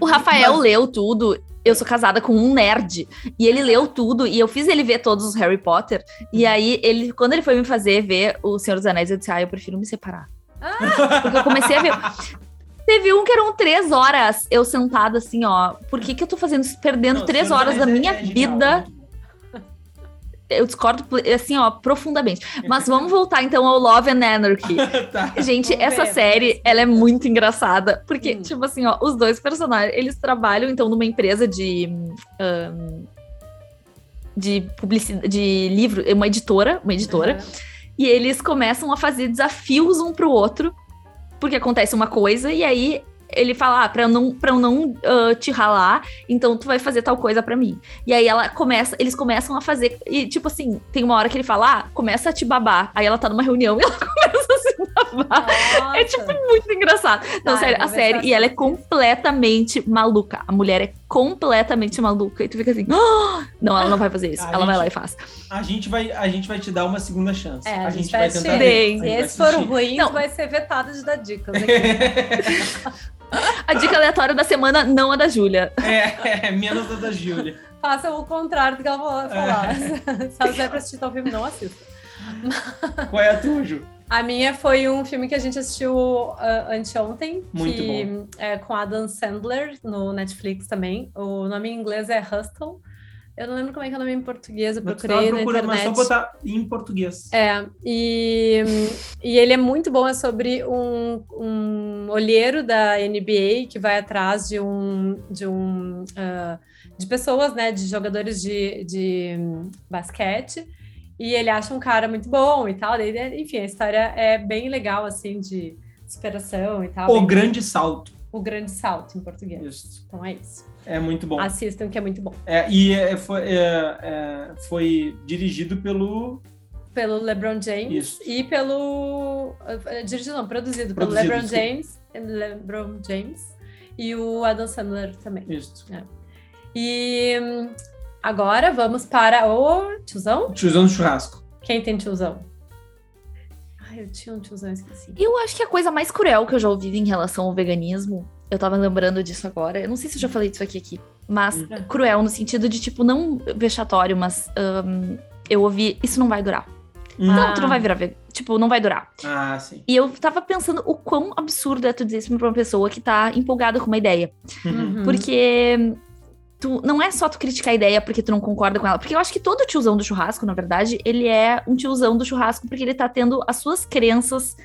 S3: O Rafael
S1: Mas-
S3: leu tudo. Eu sou casada com um nerd. E ele leu tudo. E eu fiz ele ver todos os Harry Potter. E aí, ele, quando ele foi me fazer ver O Senhor dos Anéis, eu disse: Ah, eu prefiro me separar. Porque eu comecei a ver. Teve um que eram três horas eu sentada assim, ó. Por que, que eu tô fazendo isso? Perdendo
S1: Não,
S3: três horas da minha
S1: é-
S3: vida.
S1: É.
S3: Eu discordo, assim, ó, profundamente. Mas vamos voltar então ao Love and Anarchy. <laughs>
S1: tá.
S3: Gente, essa
S2: ver,
S3: série, ela é muito engraçada. Porque,
S2: Hum.
S3: tipo assim, ó, os dois personagens, eles trabalham, então, numa empresa de... ahn, de publicidade, de livro, uma editora, uma editora.
S2: Aham.
S3: E eles começam a fazer desafios um pro outro, porque acontece uma coisa, e aí ele fala, ah, pra eu não, pra eu não ah, te ralar, então tu vai fazer tal coisa pra mim. E aí ela começa, eles começam a fazer, e tipo assim, tem uma hora que ele fala, ah, começa a te babar. Aí ela tá numa reunião e <laughs> ela começa a se babar. É tipo
S2: Nossa.
S3: muito engraçado. Não,
S2: Tá,
S3: sério,
S2: eu vou
S3: a série, e ela é completamente maluca. A mulher é completamente maluca. E tu fica assim, "Ah!" não, ela não vai fazer isso.
S1: A
S3: ela vai
S1: gente-
S3: lá e faz.
S1: A gente, vai, a gente vai te dar uma segunda chance.
S2: É,
S1: a, gente vai tentar.
S3: assistir.
S1: ver.
S2: Se
S1: A gente vai
S2: for ruim,
S3: Não.
S2: vai ser vetado de dar dicas. aqui. <laughs>
S3: A dica aleatória da semana não é da Júlia.
S1: É, é, menos da da Júlia.
S2: Faça o contrário do que ela falou. falar. <laughs> Se ela quiser pra assistir tal filme, não assista.
S1: Qual é a tua, Ju?
S2: A minha foi um filme que a gente assistiu ah, anteontem,
S1: Muito
S2: que é com Adam Sandler no Netflix também. O nome em inglês é Hustle. Eu não lembro como é que é o nome em português, eu procurei na
S1: procurando, mas
S2: internet.
S1: só botar em português.
S2: É, e, e ele é muito bom, é sobre um, um olheiro da NBA que vai atrás de um de um ah, de pessoas, né, de jogadores de, de basquete, e ele acha um cara muito bom e tal, daí, enfim, a história é bem legal, assim, de superação e tal.
S1: O Grande Salto.
S2: o grande salto em português.
S1: Isso.
S2: Então é isso.
S1: É muito bom.
S2: Assistam, que é muito bom.
S1: É, e é, foi, é, é, foi dirigido pelo.
S2: Pelo LeBron James
S1: Isso.
S2: e pelo. eh, Dirigido, não, produzido, pelo
S1: Produzido,
S2: LeBron. James, LeBron James e o Adam Sandler também.
S1: Isso.
S2: E hum, agora vamos para o tiozão?
S1: Tiozão do churrasco.
S2: Quem tem tiozão? Ai, eu tinha um tiozão, esqueci.
S3: Eu acho que a coisa mais cruel que eu já ouvi em relação ao veganismo, eu tava lembrando disso agora. Eu não sei se eu já falei disso aqui aqui, mas
S1: Hum.
S3: cruel no sentido de tipo não vexatório, mas ahn, eu ouvi isso não vai durar.
S1: Hum.
S3: Não, tu não vai virar vegano. Tipo, não vai durar.
S1: Ah, sim.
S3: E eu tava pensando o quão absurdo é tu dizer isso pra uma pessoa que tá empolgada com uma ideia.
S1: Uhum.
S3: Porque tu não é só tu criticar a ideia porque tu não concorda com ela. Porque eu acho que todo tiozão do churrasco, na verdade, ele é um tiozão do churrasco porque ele tá tendo as suas crenças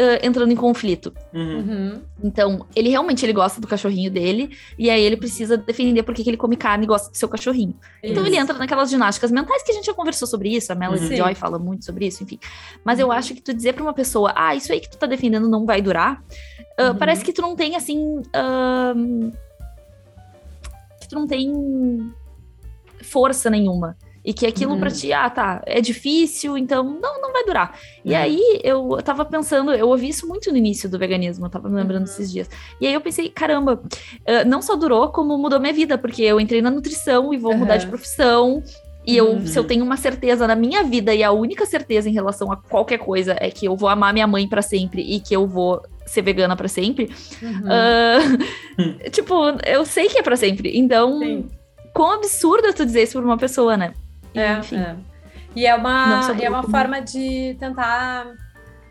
S3: ah, entrando em conflito.
S1: Uhum.
S2: Uhum.
S3: Então, ele realmente ele gosta do cachorrinho dele, e aí ele precisa defender porque que ele come carne e gosta do seu cachorrinho. Então ele
S2: Isso.
S3: entra naquelas ginásticas mentais que a gente já conversou sobre isso, a Melody
S2: Sim.
S3: Joy fala muito sobre isso, enfim. Mas eu
S2: Uhum.
S3: acho que tu dizer pra uma pessoa, ah, isso aí que tu tá defendendo não vai durar, ah,
S2: Uhum.
S3: parece que tu não tem, assim. ahn, que tu não tem força nenhuma. E que aquilo
S2: Uhum.
S3: pra ti, ah, tá, é difícil, então não, não vai durar. E
S1: Uhum.
S3: aí eu tava pensando, eu ouvi isso muito no início do veganismo, eu tava me lembrando
S2: Uhum.
S3: esses dias. E aí eu pensei, caramba, eh, não só durou, como mudou minha vida, porque eu entrei na nutrição e vou mudar de
S2: Uhum.
S3: profissão. E eu,
S2: Uhum.
S3: se eu tenho uma certeza na minha vida, e a única certeza em relação a qualquer coisa é que eu vou amar minha mãe pra sempre e que eu vou ser vegana pra sempre,
S2: Uhum.
S3: ah, <laughs> tipo, eu sei que é pra sempre. Então,
S2: Sim.
S3: quão absurdo é tu dizer isso pra uma pessoa, né?
S2: É,
S3: enfim.
S2: é. E é uma, é uma forma de tentar,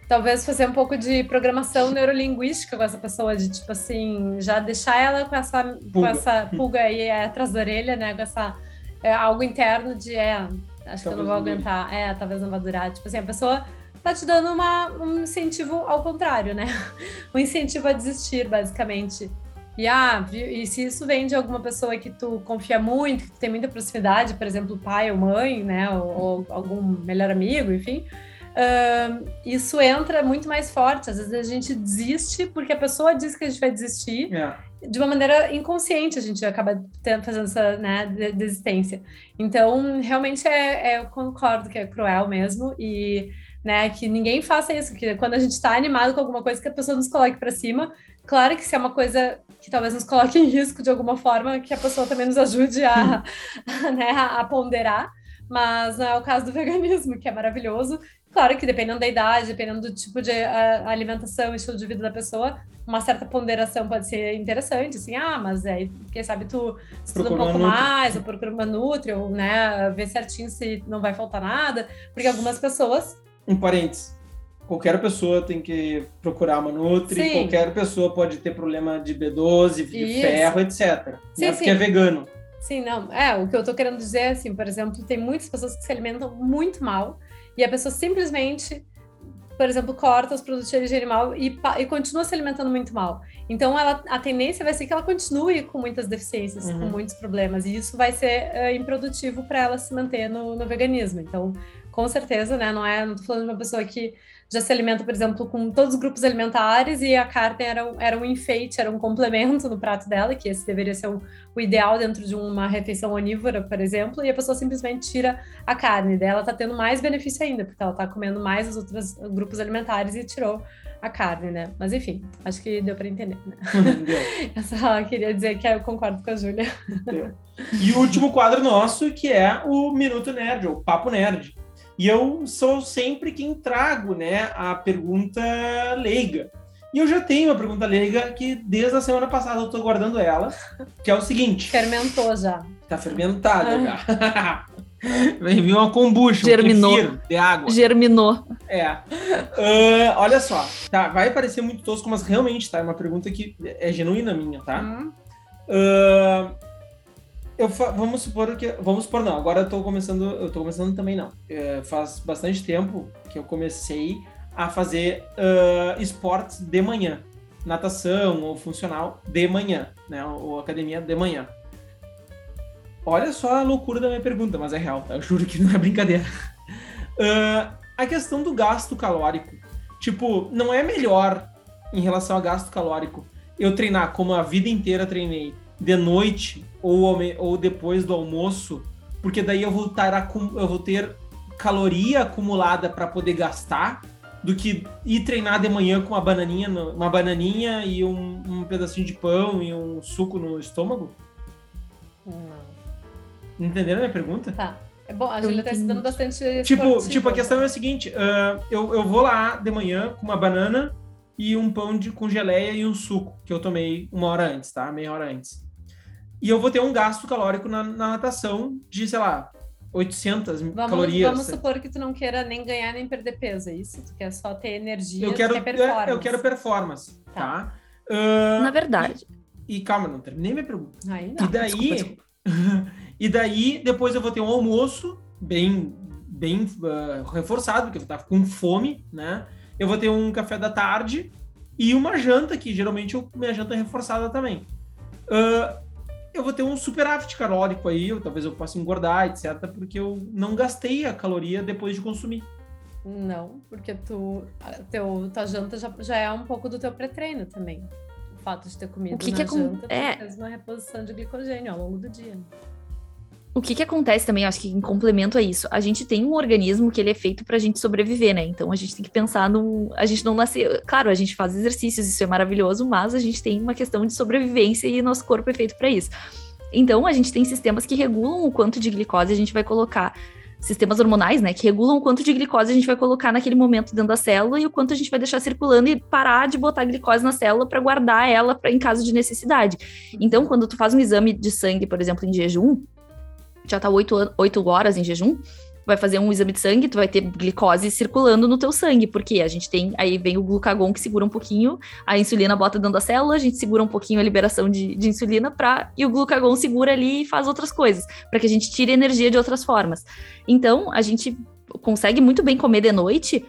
S2: talvez, fazer um pouco de programação neurolinguística com essa pessoa, de tipo assim, já deixar ela com essa com
S1: Pulga.
S2: essa pulga aí atrás da orelha, né? Com essa é algo interno de é, acho talvez que eu não vou aguentar, é, talvez não vá durar. Tipo assim, a pessoa tá te dando uma, um incentivo ao contrário, né? <laughs> Um incentivo a desistir, basicamente. E, ah, e se isso vem de alguma pessoa que tu confia muito, que tu tem muita proximidade, por exemplo, pai ou mãe, né? Ou, ou algum melhor amigo, enfim. Uh, isso entra muito mais forte. Às vezes a gente desiste porque a pessoa diz que a gente vai desistir. É. De uma maneira inconsciente, a gente acaba fazendo essa né, desistência. Então, realmente, é, é, eu concordo que é cruel mesmo. E né? Que ninguém faça isso, que quando a gente está animado com alguma coisa, que a pessoa nos coloque para cima. Claro que se é uma coisa que talvez nos coloque <laughs> em risco de alguma forma, que a pessoa também nos ajude a, <laughs> né, a ponderar. Mas não é o caso do <laughs> veganismo, que é maravilhoso. Claro que dependendo da idade, dependendo do tipo de alimentação, estilo de vida da pessoa, uma certa ponderação pode ser interessante, assim, ah, mas é, quem sabe tu estuda um pouco mais, ou procura uma nutri, ou né, ver certinho se não vai faltar nada, porque algumas pessoas
S1: um parênteses. Qualquer pessoa tem que procurar uma Nutri, sim. qualquer pessoa pode ter problema de B12, de Isso. ferro, etc. Sim, né? Porque é vegano.
S2: Sim, não. É, o que eu tô querendo dizer é assim, por exemplo, tem muitas pessoas que se alimentam muito mal e a pessoa simplesmente por exemplo, corta os produtos de origem animal e, e, continua se alimentando muito mal. Então, ela, a tendência vai ser que ela continue com muitas deficiências, uhum. com muitos problemas, e isso vai ser uh, improdutivo para ela se manter no, no, veganismo. Então, com certeza, né? Não é, não tô falando de uma pessoa que já se alimenta, por exemplo, com todos os grupos alimentares e a carne era um, era um enfeite, era um complemento no prato dela, que esse deveria ser o, o ideal dentro de uma refeição onívora, por exemplo, e a pessoa simplesmente tira a carne dela, tá tendo mais benefício ainda, porque ela tá comendo mais os outros grupos alimentares e tirou a carne, né? Mas enfim, acho que deu para entender, né? <laughs> eu só queria dizer que eu concordo com a Júlia.
S1: e o último quadro nosso, que é o Minuto Nerd, ou Papo Nerd. E eu sou sempre quem trago, né, a pergunta leiga. E eu já tenho uma pergunta leiga que desde a semana passada eu tô guardando ela, que é o seguinte.
S2: Fermentou já.
S1: Tá fermentado já. <laughs> Vem vir uma kombucha,
S3: Germinou.
S1: Um de água.
S3: Germinou.
S1: É. Uh, olha só, tá? Vai parecer muito tosco, mas realmente, tá? É uma pergunta que é genuína minha, tá? Hum. Uh, eu vamos supor que vamos supor não agora eu tô começando eu tô começando também não. É, faz bastante tempo que eu comecei a fazer uh, esportes de manhã. Natação ou funcional de manhã né ou academia de manhã. Olha só a loucura da minha pergunta mas é real tá? eu juro que não é brincadeira. <laughs> Uh, a questão do gasto calórico. Tipo não é melhor em relação a gasto calórico eu treinar como a vida inteira treinei de noite ou, ou depois do almoço, porque daí eu vou, estar, eu vou ter caloria acumulada para poder gastar do que ir treinar de manhã com uma bananinha, uma bananinha e um, um pedacinho de pão e um suco no estômago? Não. Entenderam a minha pergunta?
S2: Tá. É bom, a Júlia tá estudando bastante.
S1: Tipo, tipo, a questão é a seguinte: uh, eu, eu vou lá de manhã com uma banana e um pão de, com geleia e um suco que eu tomei uma hora antes, tá? Meia hora antes e eu vou ter um gasto calórico na, na natação de, sei lá, 800 vamos, calorias.
S2: Vamos supor que tu não queira nem ganhar nem perder peso, é isso? Tu quer só ter energia,
S1: eu quero, performance. Eu quero performance, tá? tá?
S3: Uh, na verdade.
S1: E, e, calma, não terminei minha pergunta. Ainda. E daí, desculpa, desculpa. <laughs> e daí, depois eu vou ter um almoço bem, bem uh, reforçado, porque eu vou estar com fome, né? Eu vou ter um café da tarde e uma janta, que geralmente eu, minha janta é reforçada também. Uh, eu vou ter um superávit calórico aí, ou talvez eu possa engordar, etc, porque eu não gastei a caloria depois de consumir.
S2: Não, porque tu, teu, tua janta já, já é um pouco do teu pré-treino também. O fato de ter comido o que na que janta, é... fez uma reposição de glicogênio ao longo do dia.
S3: O que que acontece também, acho que em complemento a isso, a gente tem um organismo que ele é feito pra gente sobreviver, né? Então a gente tem que pensar no. A gente não nasceu. Claro, a gente faz exercícios, isso é maravilhoso, mas a gente tem uma questão de sobrevivência e nosso corpo é feito para isso. Então a gente tem sistemas que regulam o quanto de glicose a gente vai colocar. Sistemas hormonais, né? Que regulam o quanto de glicose a gente vai colocar naquele momento dentro da célula e o quanto a gente vai deixar circulando e parar de botar glicose na célula para guardar ela pra, em caso de necessidade. Então, quando tu faz um exame de sangue, por exemplo, em jejum, já tá 8, 8 horas em jejum, vai fazer um exame de sangue, tu vai ter glicose circulando no teu sangue, porque a gente tem, aí vem o glucagon que segura um pouquinho, a insulina bota dentro da célula, a gente segura um pouquinho a liberação de, de insulina pra, e o glucagon segura ali e faz outras coisas, para que a gente tire energia de outras formas. Então, a gente consegue muito bem comer de noite,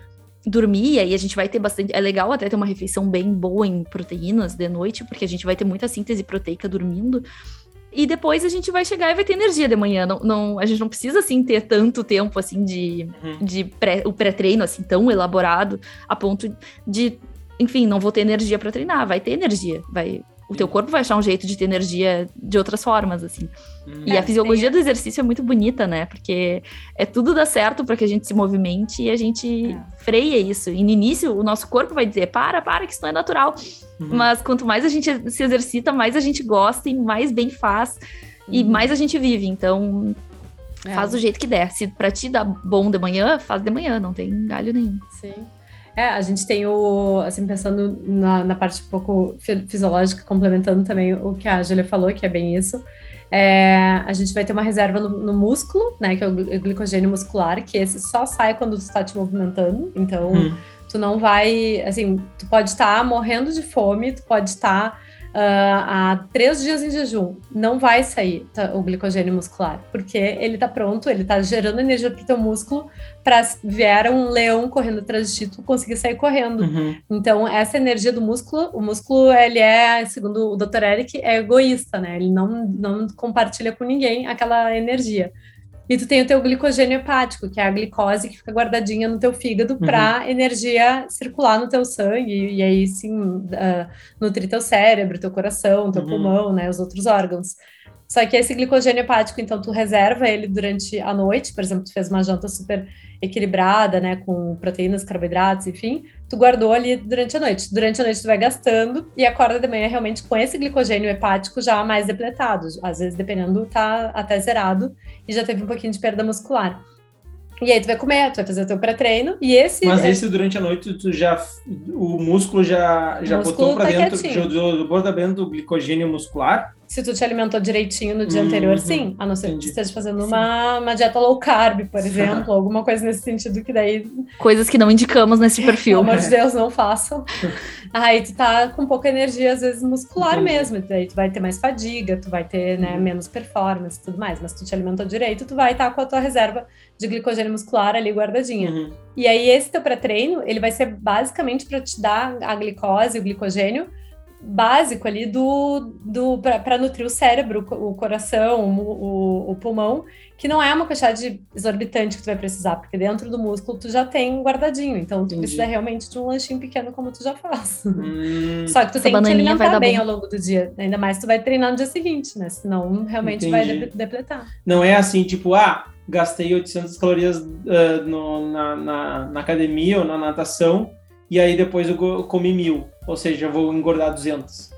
S3: dormir, e aí a gente vai ter bastante. É legal até ter uma refeição bem boa em proteínas de noite, porque a gente vai ter muita síntese proteica dormindo. E depois a gente vai chegar e vai ter energia de manhã. Não, não, a gente não precisa, assim, ter tanto tempo, assim, de, uhum. de pré, o pré-treino, assim, tão elaborado, a ponto de, enfim, não vou ter energia para treinar. Vai ter energia, vai o teu corpo vai achar um jeito de ter energia de outras formas, assim. Hum. E a é, fisiologia do exercício é muito bonita, né? Porque é tudo dá certo para que a gente se movimente e a gente é. freia isso. E no início, o nosso corpo vai dizer: para, para, que isso não é natural. Uhum. Mas quanto mais a gente se exercita, mais a gente gosta e mais bem faz. Uhum. E mais a gente vive. Então, é. faz do jeito que der. Se pra ti dá bom de manhã, faz de manhã, não tem galho nenhum.
S2: Sim. É, a gente tem o, assim, pensando na, na parte um pouco fisiológica, complementando também o que a Julia falou, que é bem isso. É, a gente vai ter uma reserva no, no, músculo, né, que é o glicogênio muscular, que esse só sai quando tu está te movimentando. Então, hum. tu não vai, assim, tu pode estar tá morrendo de fome, tu pode estar tá há três dias em jejum, não vai sair tá, o glicogênio muscular, porque ele está pronto, ele está gerando energia para o teu músculo para vier um leão correndo atrás de ti, tu conseguir sair correndo. Uhum. Então, essa energia do músculo, o músculo, ele é, segundo o Dr. Eric, é egoísta, né? Ele não, não compartilha com ninguém aquela energia. E tu tem o teu glicogênio hepático, que é a glicose que fica guardadinha no teu fígado uhum. para energia circular no teu sangue e aí sim uh, nutrir teu cérebro, teu coração, teu uhum. pulmão, né, os outros órgãos. Só que esse glicogênio hepático, então, tu reserva ele durante a noite, por exemplo, tu fez uma janta super equilibrada, né, com proteínas, carboidratos, enfim, tu guardou ali durante a noite. Durante a noite tu vai gastando e acorda de manhã realmente com esse glicogênio hepático já mais depletado. Às vezes, dependendo, tá até zerado e já teve um pouquinho de perda muscular. E aí tu vai comer, tu vai fazer o teu pré-treino e esse...
S1: Mas é... esse durante a noite tu já... O músculo já, já músculo botou pra tá dentro, quietinho. já botou dentro do glicogênio muscular?
S2: Se tu te alimentou direitinho no dia uhum, anterior, sim. A não ser entendi. que esteja fazendo uma, uma dieta low carb, por <laughs> exemplo, alguma coisa nesse sentido que daí.
S3: Coisas que não indicamos nesse <laughs> perfil.
S2: Pelo amor de Deus, não façam. <laughs> Aí tu tá com pouca energia, às vezes muscular entendi. mesmo. Daí tu vai ter mais fadiga, tu vai ter né, uhum. menos performance e tudo mais. Mas se tu te alimentou direito, tu vai estar tá com a tua reserva de glicogênio muscular ali guardadinha. Uhum. E aí, esse teu pré-treino, ele vai ser basicamente para te dar a glicose, o glicogênio básico ali do, do para nutrir o cérebro, o coração, o, o, pulmão, que não é uma quantidade exorbitante que tu vai precisar, porque dentro do músculo tu já tem guardadinho, então tu Entendi. precisa realmente de um lanchinho pequeno como tu já faz. Hum, Só que tu tem que te alimentar bem bom. ao longo do dia, ainda mais tu vai treinar no dia seguinte, né? Senão realmente Entendi. vai depletar.
S1: Não é assim, tipo, ah, gastei 800 calorias uh, no, na, na, na academia ou na natação, e aí depois eu comi mil. Ou seja, eu vou engordar 200.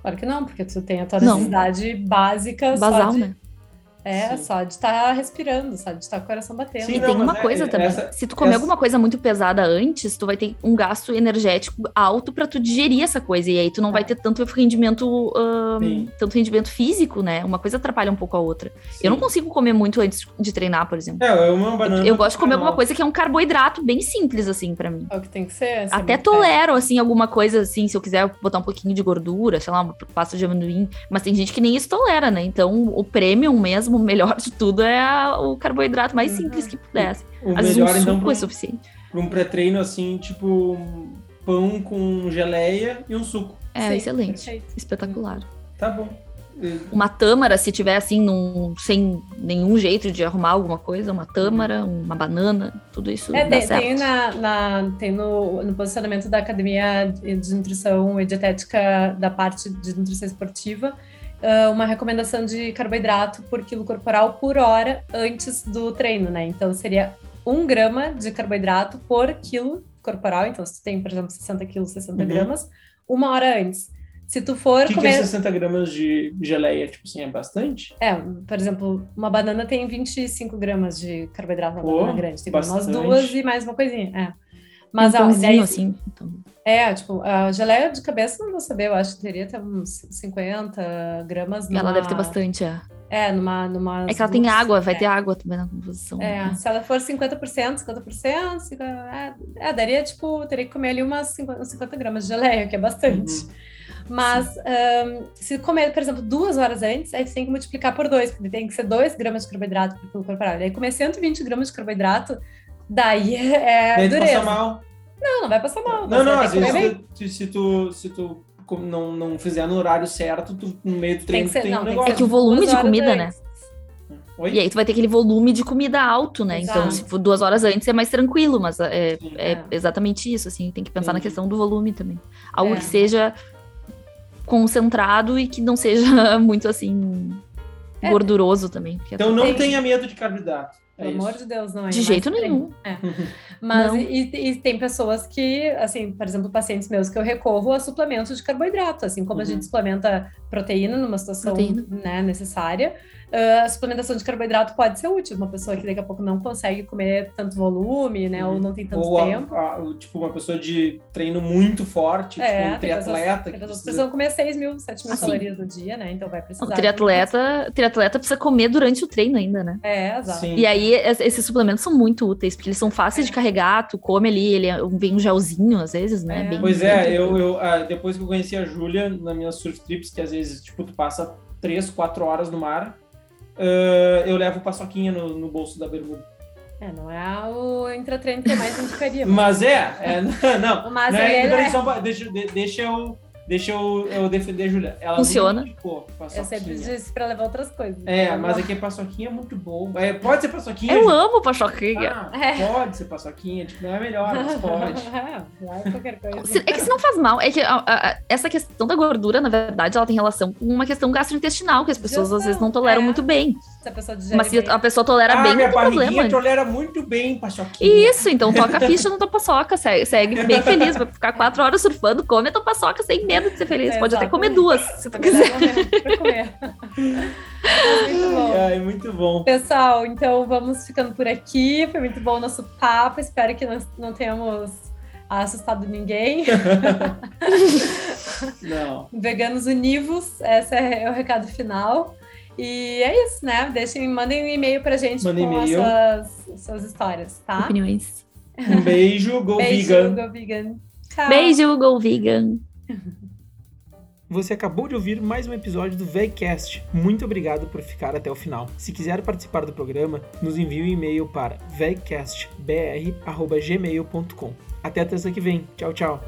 S2: Claro que não, porque tu tem a tua necessidade não. básica.
S3: Basal, de... né?
S2: É, Sim. só de estar tá respirando, só de estar com o coração batendo.
S3: Sim, e não, tem uma é, coisa é, também. Essa, se tu comer essa... alguma coisa muito pesada antes, tu vai ter um gasto energético alto para tu digerir essa coisa. E aí tu não é. vai ter tanto rendimento, um, tanto rendimento físico, né? Uma coisa atrapalha um pouco a outra. Sim. Eu não consigo comer muito antes de treinar, por exemplo.
S1: É, uma banana.
S3: Eu, eu gosto de comer alguma coisa que é um carboidrato bem simples, assim, para mim.
S2: É o que tem que ser.
S3: Até tolero, assim, alguma coisa assim, se eu quiser botar um pouquinho de gordura, sei lá, uma pasta de amendoim. Mas tem gente que nem isso tolera, né? Então, o premium mesmo, o <laughs> melhor de tudo é a, o carboidrato mais simples que pudesse. O Às melhor, vezes um então, suco é suficiente.
S1: Para um pré-treino, assim, tipo pão com geleia e um suco.
S3: É, Sim, excelente. Perfeito. Espetacular.
S1: Tá bom.
S3: Uma tâmara, se tiver assim, num, sem nenhum jeito de arrumar alguma coisa, uma tâmara, uma banana, tudo isso.
S2: É, tem, tem, na, na, tem no, no posicionamento da Academia de Nutrição e Dietética da parte de nutrição esportiva uh, uma recomendação de carboidrato por quilo corporal por hora antes do treino, né? Então seria um grama de carboidrato por quilo corporal. Então, se tu tem, por exemplo, 60 quilos, 60 uhum. gramas, uma hora antes. Se tu for
S1: que
S2: comer...
S1: que é 60 gramas de geleia? Tipo assim, é bastante?
S2: É, por exemplo, uma banana tem 25 gramas de carboidrato, uma Pô, banana grande. Tem bastante. umas duas e mais uma coisinha. É.
S3: Mas um ó, assim. Então.
S2: É, tipo, a geleia de cabeça não vou saber, eu acho que teria até uns 50 gramas.
S3: Numa... Ela deve ter bastante, é.
S2: É, numa. numa
S3: é que ela tem água, vai é. ter água também na composição.
S2: É, né? se ela for 50%, 50%, 50, é, é, daria, tipo, teria que comer ali umas 50, 50 gramas de geleia, que é bastante. Uhum. Mas um, se comer, por exemplo, duas horas antes, aí você tem que multiplicar por dois, porque tem que ser 2 gramas de carboidrato por quilo corporal. Aí comer 120 gramas de carboidrato, daí <laughs> é
S1: daí dureza. Passa mal.
S2: Não, não vai passar mal.
S1: Não, não, às vezes tu, se tu, se tu não, não fizer no horário certo, tu, no meio do treino tem, ser, tem não, um negócio.
S3: É que o volume de comida, né? Oi? E aí tu vai ter aquele volume de comida alto, né? Exato. Então, se for duas horas antes é mais tranquilo, mas é, é, é. exatamente isso, assim, tem que pensar Sim. na questão do volume também. Algo é. que seja concentrado e que não seja <laughs> muito assim é. gorduroso também.
S1: Então não tem... tenha medo de carboidrato.
S2: É Pelo amor de Deus, não é.
S3: De jeito nenhum.
S2: É. Mas e, e, tem pessoas que, assim, por exemplo, pacientes meus que eu recorro a suplementos de carboidrato, assim como uhum. a gente suplementa proteína numa situação né, necessária uh, a suplementação de carboidrato pode ser útil. Uma pessoa que daqui a pouco não consegue comer tanto volume, né? Ou não tem tanto
S1: ou
S2: tempo.
S1: A, a, tipo, uma pessoa de treino muito forte, é, tipo um triatleta.
S2: As pessoas precisam comer 6 mil, 7 mil assim, calorias no dia, né? Então vai precisar.
S3: O triatleta, triatleta precisa comer durante o treino ainda, né?
S2: É, exato. Sim.
S3: E aí, esses suplementos são muito úteis, porque eles são fáceis é. de carregar, tu come ali, ele é vem um gelzinho às vezes, né?
S1: É. Bem, pois é, eu, eu ah, depois que eu conheci a Júlia, nas minhas surf trips, que às vezes, tipo, tu passa 3, 4 horas no mar, uh, eu levo paçoquinha no, no bolso da bermuda.
S2: É, não é o intratreino que eu mais indicaria.
S1: Mas, é, é, <laughs> não. Mas não é, é... Deixa, deixa eu Deixa eu, eu defender a Júlia. Ela
S3: Funciona.
S2: Indicou, eu sempre disse pra levar outras coisas.
S1: É, mas aqui a paçoquinha é muito bom. É, pode ser paçoquinha.
S3: Eu amo paçoquinha.
S1: Ah, é. Pode ser paçoquinha. Tipo, não é melhor, mas <laughs> pode.
S2: é, qualquer coisa.
S3: É que se não faz mal. É que a, a, essa questão da gordura, na verdade, ela tem relação com uma questão gastrointestinal, que as pessoas às vezes não toleram é. muito bem.
S2: Se a pessoa
S3: Mas se a pessoa tolera ah, bem,
S1: minha
S3: não tem problema.
S1: tolera muito bem paçoquinha.
S3: Isso, então toca a ficha no tua paçoca. Segue, segue bem <laughs> feliz. Vai ficar quatro horas surfando, come a tua paçoca sem medo de ser feliz. É, Pode até comer duas, se tu quiser.
S2: comer. muito bom. <laughs>
S1: Ai, muito bom.
S2: Pessoal, então vamos ficando por aqui. Foi muito bom o nosso papo. Espero que nós não tenhamos assustado ninguém. <laughs>
S1: não.
S2: Veganos univos, esse é o recado final. E é isso, né? Deixem, mandem um e-mail pra gente
S1: Mandem
S2: com suas, suas histórias, tá?
S3: Opiniões.
S1: Um beijo, go
S2: beijo,
S1: vegan.
S2: Go vegan. Tchau.
S3: Beijo, go vegan.
S1: Você acabou de ouvir mais um episódio do VegCast. Muito obrigado por ficar até o final. Se quiser participar do programa, nos envie um e-mail para vegcastbr.gmail.com. Até a terça que vem. Tchau, tchau.